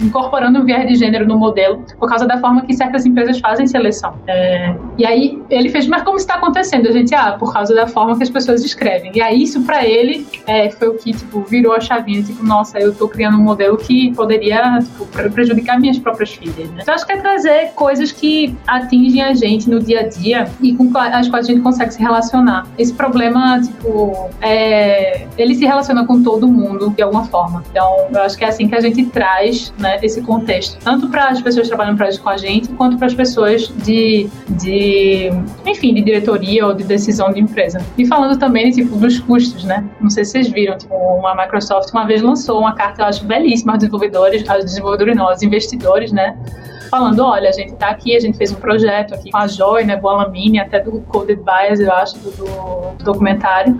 incorporando o viés de gênero no modelo, por causa da forma que certas empresas fazem seleção. É, e aí ele fez, mas como está acontecendo? A gente, ah, por causa da forma que as pessoas escrevem. E aí isso para ele é, foi o que tipo virou a chavinha, tipo, nossa, eu tô criando um modelo que poderia tipo, prejudicar minhas próprias filhas. Né? Então acho que é trazer coisas que atingem a gente no dia a dia e com as quais a gente consegue se relacionar. Esse problema, tipo, é, ele se relaciona com todo mundo de alguma forma. Então eu acho que é assim que a gente traz, né, esse contexto, tanto para as pessoas que trabalham com a gente, quanto para as pessoas de, de, enfim, de diretoria ou de decisão de empresa. E falando também, tipo, dos custos, né? Não sei se vocês viram, tipo, uma Microsoft uma vez lançou uma carta, eu acho, belíssima aos desenvolvedores, aos desenvolvedores não, aos investidores, né? Falando, olha, a gente está aqui, a gente fez um projeto aqui com a Joy, né, Boa Lamine, até do Coded Bias, eu acho, do, do documentário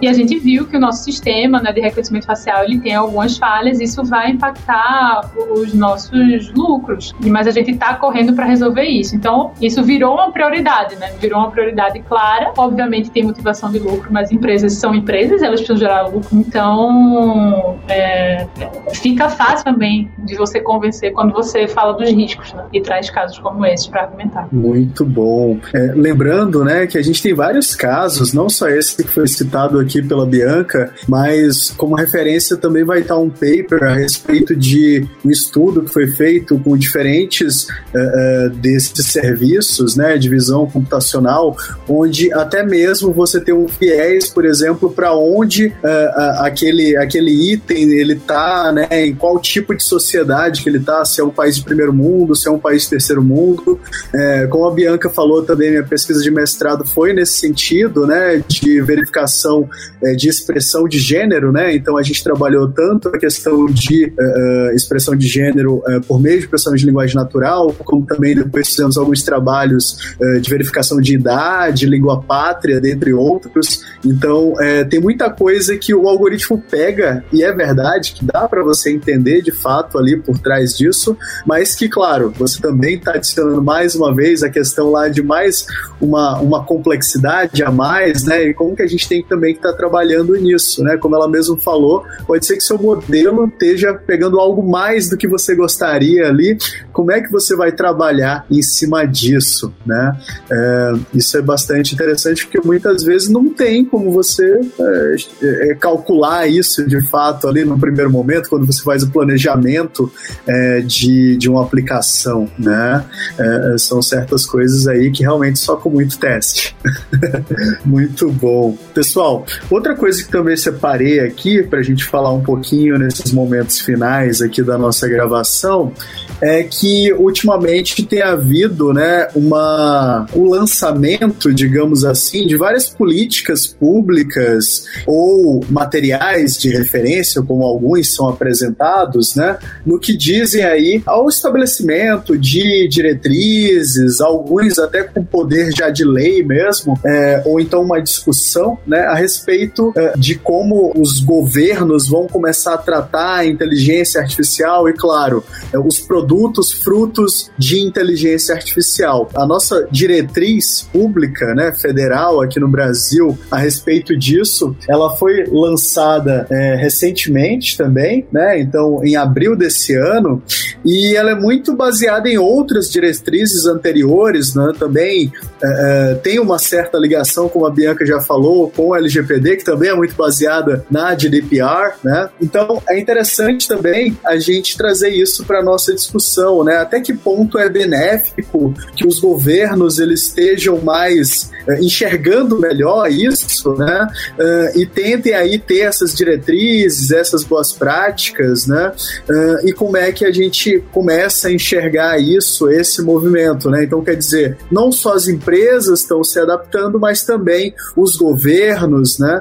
e a gente viu que o nosso sistema né, de reconhecimento facial ele tem algumas falhas, isso vai impactar os nossos lucros, mas a gente está correndo para resolver isso. Então, isso virou uma prioridade, né? Virou uma prioridade clara. Obviamente tem motivação de lucro, mas empresas são empresas, elas precisam gerar lucro. Então, é, fica fácil também de você convencer quando você fala dos riscos né? e traz casos como esse para argumentar. Muito bom. É, lembrando, né, que a gente tem vários casos, não só esse que foi citado aqui pela Bianca, mas como referência também vai estar um paper a respeito de um estudo que foi feito com diferentes uh, desses serviços, né, de visão computacional, onde até mesmo você tem um viés, por exemplo, para onde uh, aquele, aquele item ele está, né, em qual tipo de sociedade que ele está, se é um país de primeiro mundo, se é um país de terceiro mundo. Como a Bianca falou também, minha pesquisa de mestrado foi nesse sentido, né, de verificação é, de expressão de gênero, né, então a gente trabalhou tanto a questão de uh, expressão de gênero uh, por meio de processamento de linguagem natural, como também depois fizemos alguns trabalhos uh, de verificação de idade, língua pátria, dentre outros. Então, tem muita coisa que o algoritmo pega, e é verdade que dá para você entender de fato ali por trás disso, mas que, claro, você também está adicionando mais uma vez a questão lá de mais uma, uma complexidade a mais, né? E como que a gente tem também que estar tá trabalhando nisso, né? Como ela mesmo falou, pode ser que seu modelo esteja pegando algo mais do que você gostaria ali. Como é que você vai trabalhar em cima disso, né? É, isso é bastante interessante porque muitas vezes não tem como você é, é, calcular isso de fato ali no primeiro momento, quando você faz o planejamento é, de, de uma aplicação, né? É, são certas coisas aí que realmente só com muito teste. muito bom. Pessoal, outra coisa que também separei aqui para a gente falar um pouquinho nesses momentos finais aqui da nossa gravação é que ultimamente tem havido né, uma, o lançamento, digamos assim, de várias políticas públicas ou materiais de referência, como alguns são apresentados, né, no que dizem aí ao estabelecimento de diretrizes, alguns até com poder já de lei mesmo, é, ou então uma discussão né, a respeito é, de como os governos vão começar a tratar a inteligência artificial e, claro, é, os produtos frutos de inteligência artificial. A nossa diretriz pública, né, federal aqui no Brasil a respeito disso, ela foi lançada é, recentemente também, né? Então, em abril desse ano, e ela é muito baseada em outras diretrizes anteriores, né? Também é, é tem uma certa ligação, como a Bianca já falou, com o LGPD, que também é muito baseada na GDPR, né? Então, é interessante também a gente trazer isso para nossa discussão, né? Até que ponto é benéfico que os governos eles estejam mais uh, enxergando melhor isso, né? Uh, e tentem aí ter essas diretrizes, essas boas práticas, né? Uh, e como é que a gente começa a enxergar isso, esse movimento, né? Então, quer dizer, não só as empresas estão se adaptando, mas também os governos, né?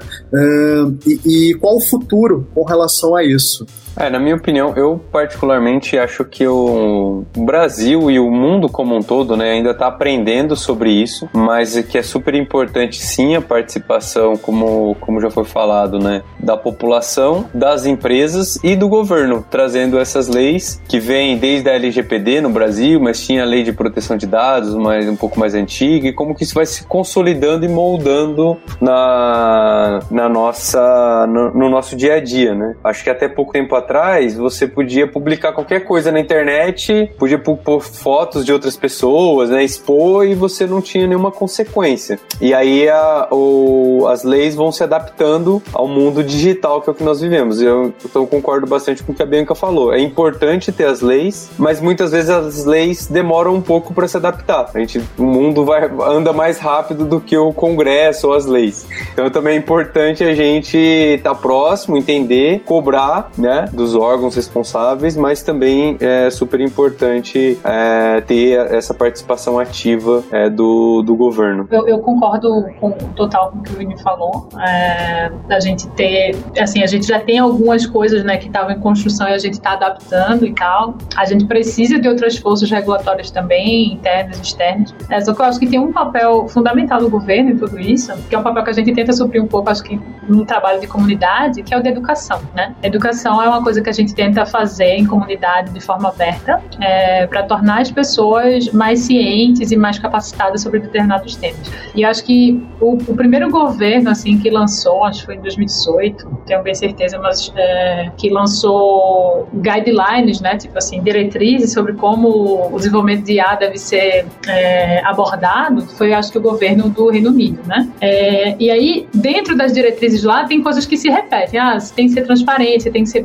e, e qual o futuro com relação a isso? É, na minha opinião, eu particularmente acho que o Brasil e o mundo como um todo, né, ainda está aprendendo sobre isso, mas que é super importante sim a participação, como, como já foi falado, né, da população, das empresas e do governo, trazendo essas leis que vêm desde a LGPD no Brasil, mas tinha a lei de proteção de dados, mas um pouco mais antiga, e como que isso vai se consolidando e moldando na, na nossa, no, no nosso dia a dia, né. Acho que até pouco tempo atrás atrás, você podia publicar qualquer coisa na internet, podia pôr fotos de outras pessoas, né, expor e você não tinha nenhuma consequência. E aí a, o, as leis vão se adaptando ao mundo digital que é o que nós vivemos. Eu, então concordo bastante com o que a Bianca falou. É importante ter as leis, mas muitas vezes as leis demoram um pouco para se adaptar. A gente, o mundo vai, anda mais rápido do que o Congresso ou as leis. Então também é importante a gente estar tá próximo, entender, cobrar, né, dos órgãos responsáveis, mas também é super importante é, ter essa participação ativa é, do, do governo. Eu, eu, concordo com, total com o que o Vini falou. É, a gente ter, assim, a gente já tem algumas coisas né, que estavam em construção e a gente está adaptando e tal. A gente precisa de outras forças regulatórias também, internas e externas. É, só que eu acho que tem um papel fundamental do governo em tudo isso, que é um papel que a gente tenta suprir um pouco, acho que, num trabalho de comunidade, que é o da educação. Né? Educação é uma coisa que a gente tenta fazer em comunidade de forma aberta é, para tornar as pessoas mais cientes e mais capacitadas sobre determinados temas. E acho que o, o, primeiro governo assim que lançou, acho que foi em 2018, tenho bem certeza, mas é, que lançou guidelines, né, tipo assim, diretrizes sobre como o desenvolvimento de IA deve ser é, abordado, foi acho que o governo do Reino Unido, né? É, e aí dentro das diretrizes lá tem coisas que se repetem, ah, tem que ser transparente, tem que ser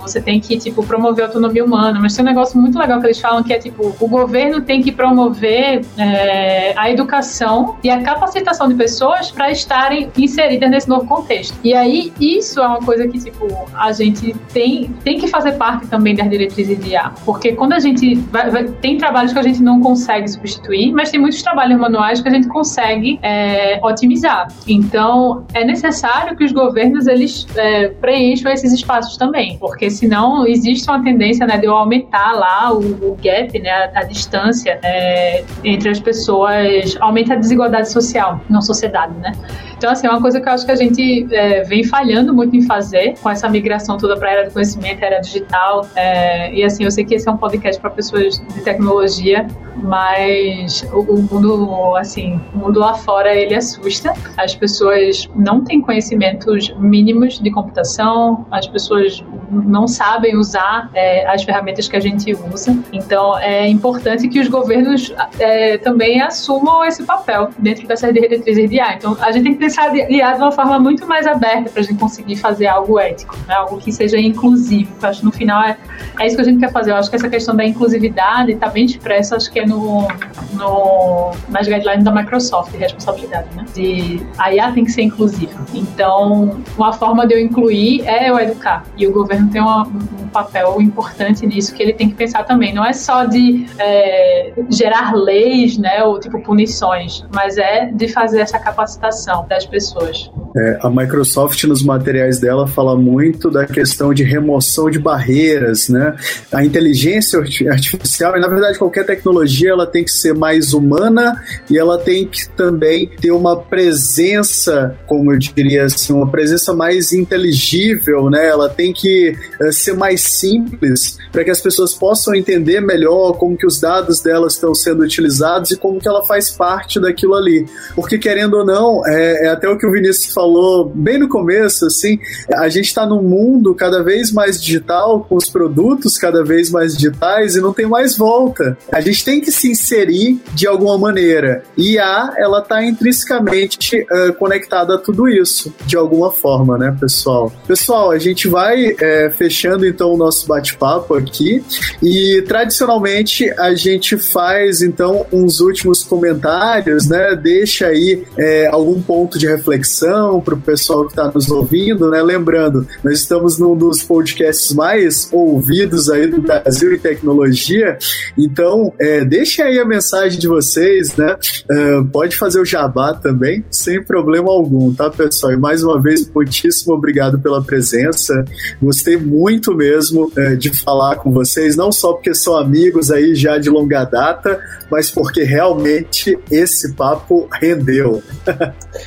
você tem que, tipo, promover a autonomia humana, mas tem um negócio muito legal que eles falam que é, tipo, o governo tem que promover é, a educação e a capacitação de pessoas para estarem inseridas nesse novo contexto. E aí, isso é uma coisa que, tipo, a gente tem, tem que fazer parte também das diretrizes de IA, porque quando a gente vai, vai, tem trabalhos que a gente não consegue substituir, mas tem muitos trabalhos manuais que a gente consegue é, otimizar. Então, é necessário que os governos eles é, preencham esses espaços também, porque senão existe uma tendência né, de eu aumentar lá o, o gap, né, a, a distância é, entre as pessoas, aumenta a desigualdade social na sociedade, né? Então, assim, é uma coisa que eu acho que a gente é, vem falhando muito em fazer com essa migração toda para a era do conhecimento, era digital. É, e, assim, eu sei que esse é um podcast para pessoas de tecnologia, mas o, o, mundo, assim, o mundo lá fora, ele assusta. As pessoas não têm conhecimentos mínimos de computação, as pessoas não sabem usar é, as ferramentas que a gente usa. Então, é importante que os governos é, também assumam esse papel dentro dessas diretrizes de IA. Então, a gente tem que pensar IA de uma forma muito mais aberta para a gente conseguir fazer algo ético, né? algo que seja inclusivo. Eu acho que no final é, é isso que a gente quer fazer. Eu acho que essa questão da inclusividade está bem expressa, acho que é no, no, nas guidelines da Microsoft de responsabilidade, né? De a IA tem que ser inclusiva. Então, uma forma de eu incluir é eu educar. E o governo tem uma, um papel importante nisso que ele tem que pensar também. Não é só de é, gerar leis, né, ou tipo punições, mas é de fazer essa capacitação das pessoas. É, a Microsoft nos materiais dela fala muito da questão de remoção de barreiras, né? A inteligência artificial e na verdade qualquer tecnologia ela tem que ser mais humana e ela tem que também ter uma presença, como eu diria assim, uma presença mais inteligível, né? Ela tem que uh, ser mais simples para que as pessoas possam entender melhor como que os dados delas estão sendo utilizados e como que ela faz parte daquilo ali. Porque querendo ou não, é, é até o que o Vinícius falou bem no começo, assim, a gente está num mundo cada vez mais digital, com os produtos cada vez mais digitais e não tem mais volta. A gente tem que se inserir de alguma maneira. E a ela está intrinsecamente uh, conectada a tudo isso, de alguma forma, né, pessoal? Pessoal, a gente vai é, fechando então o nosso bate-papo aqui e tradicionalmente a gente faz então uns últimos comentários, né? Deixa aí é, algum ponto de reflexão para o pessoal que está nos ouvindo, né? Lembrando, nós estamos num dos podcasts mais ouvidos aí do Brasil em tecnologia, então é, deixem aí a mensagem de vocês, né? Uh, pode fazer o jabá também, sem problema algum, tá, pessoal? E mais uma vez, muitíssimo obrigado pela presença. Gostei muito mesmo uh, de falar com vocês, não só porque são amigos aí já de longa data, mas porque realmente esse papo rendeu.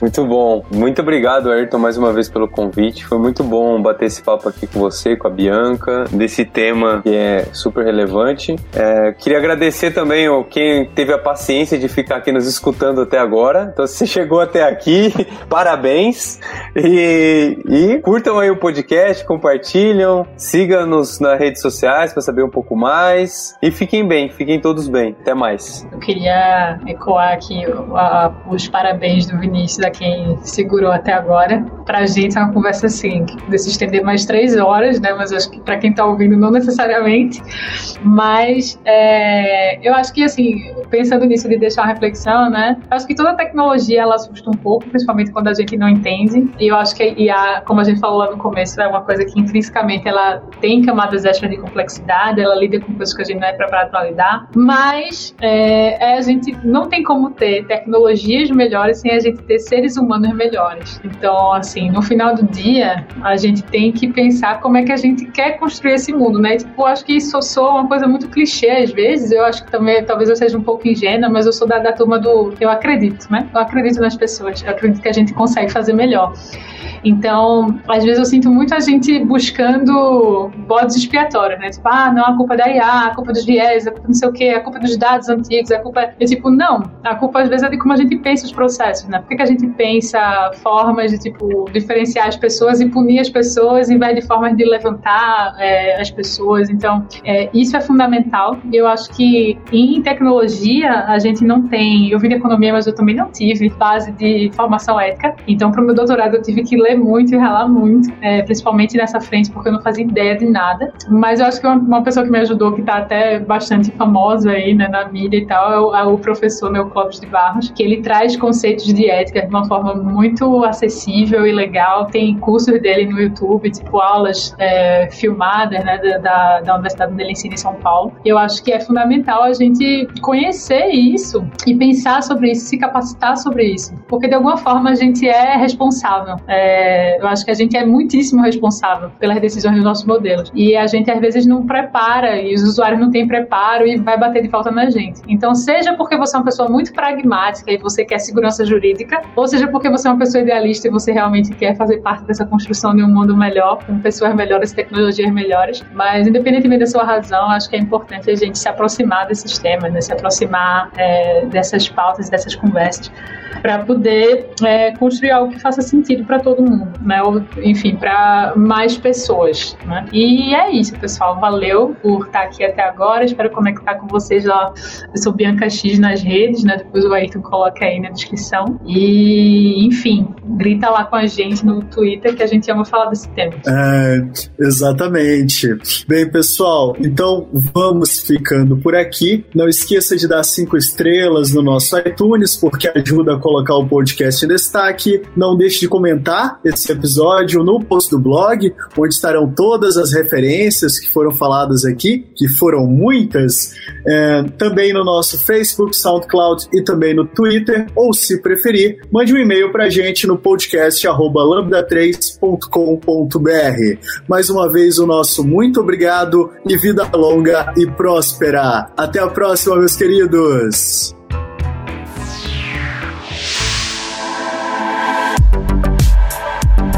muito bom. Muito obrigado, Ayrton, mais uma vez pelo convite. Foi muito bom bater esse papo aqui com você, com a Bianca, desse tema que é super relevante. É, queria agradecer também ao quem teve a paciência de ficar aqui nos escutando até agora. Então, se você chegou até aqui, parabéns. E, e curtam aí o podcast, compartilham, sigam-nos nas redes sociais para saber um pouco mais. E fiquem bem, fiquem todos bem. Até mais. Eu queria ecoar aqui a, os parabéns do Vinícius a segurou até agora. Pra gente é uma conversa assim, que se estender mais três horas, né? Mas acho que pra quem tá ouvindo, não necessariamente. Mas é, eu acho que, assim, pensando nisso de deixar uma reflexão, né? Acho que toda tecnologia ela assusta um pouco, principalmente quando a gente não entende. E eu acho que a como a gente falou lá no começo, é uma coisa que intrinsecamente ela tem camadas extras de complexidade, ela lida com coisas que a gente não é preparado para lidar. Mas é, é, a gente não tem como ter tecnologias melhores sem a gente ter seres humanos melhores. Então, assim, no final do dia, a gente tem que pensar como é que a gente quer construir esse mundo, né? Tipo, eu acho que isso soa uma coisa muito clichê às vezes. Eu acho que também, talvez eu seja um pouco ingênua, mas eu sou da, da turma do eu acredito, né? Eu acredito nas pessoas, eu acredito que a gente consegue fazer melhor. Então, às vezes eu sinto muito a gente buscando bodes expiatórios, né? Tipo, ah, não, a culpa é da IA, a culpa é dos viés, a culpa não sei o quê, a culpa dos dados antigos, a culpa é... tipo, não, a culpa às vezes é de como a gente pensa os processos, né? Por que, que a gente pensa formas de, tipo, diferenciar as pessoas e punir as pessoas em vez de formas de levantar é, as pessoas. Então, é, isso é fundamental. Eu acho que em tecnologia a gente não tem. Eu vim de economia, mas eu também não tive base de formação ética. Então, para o meu doutorado, eu tive que ler muito e ralar muito, é, principalmente nessa frente, porque eu não fazia ideia de nada. Mas eu acho que uma, pessoa que me ajudou, que está até bastante famosa aí né, na mídia e tal, é o, é o professor meu Clóvis de Barros, que ele traz conceitos de ética de uma forma muito acessível e legal. Tem cursos dele no YouTube, tipo aulas é, filmadas né, da, da Universidade onde ele ensina em São Paulo. Eu acho que é fundamental a gente conhecer isso e pensar sobre isso, se capacitar sobre isso. Porque de alguma forma a gente é responsável. É, eu acho que a gente é muitíssimo responsável pelas decisões dos nossos modelos. E a gente às vezes não prepara e os usuários não têm preparo e vai bater de falta na gente. Então, seja porque você é uma pessoa muito pragmática e você quer segurança jurídica, ou seja porque você é uma pessoa idealista e você realmente quer fazer parte dessa construção de um mundo melhor, com pessoas melhores, tecnologias melhores. Mas, independentemente da sua razão, acho que é importante a gente se aproximar desses temas, né? se aproximar é, dessas pautas, dessas conversas, para poder é, construir algo que faça sentido para todo mundo, né? Ou, enfim, para mais pessoas. Né? E é isso, pessoal. Valeu por estar aqui até agora. Espero conectar com vocês lá. Eu sou Bianca X nas redes, né? Depois o Ayrton coloca aí na descrição. E, enfim, grita lá com a gente no Twitter que a gente ama falar desse tema. É, exatamente. Bem, pessoal, então vamos ficando por aqui. Não esqueça de dar cinco estrelas no nosso iTunes, porque ajuda colocar o podcast em destaque. Não deixe de comentar esse episódio no post do blog, onde estarão todas as referências que foram faladas aqui, que foram muitas. É, também no nosso Facebook, SoundCloud e também no Twitter, ou se preferir, mande um e-mail para a gente no podcast lambda3.com.br. Mais uma vez, o nosso muito obrigado e vida longa e próspera. Até a próxima, meus queridos!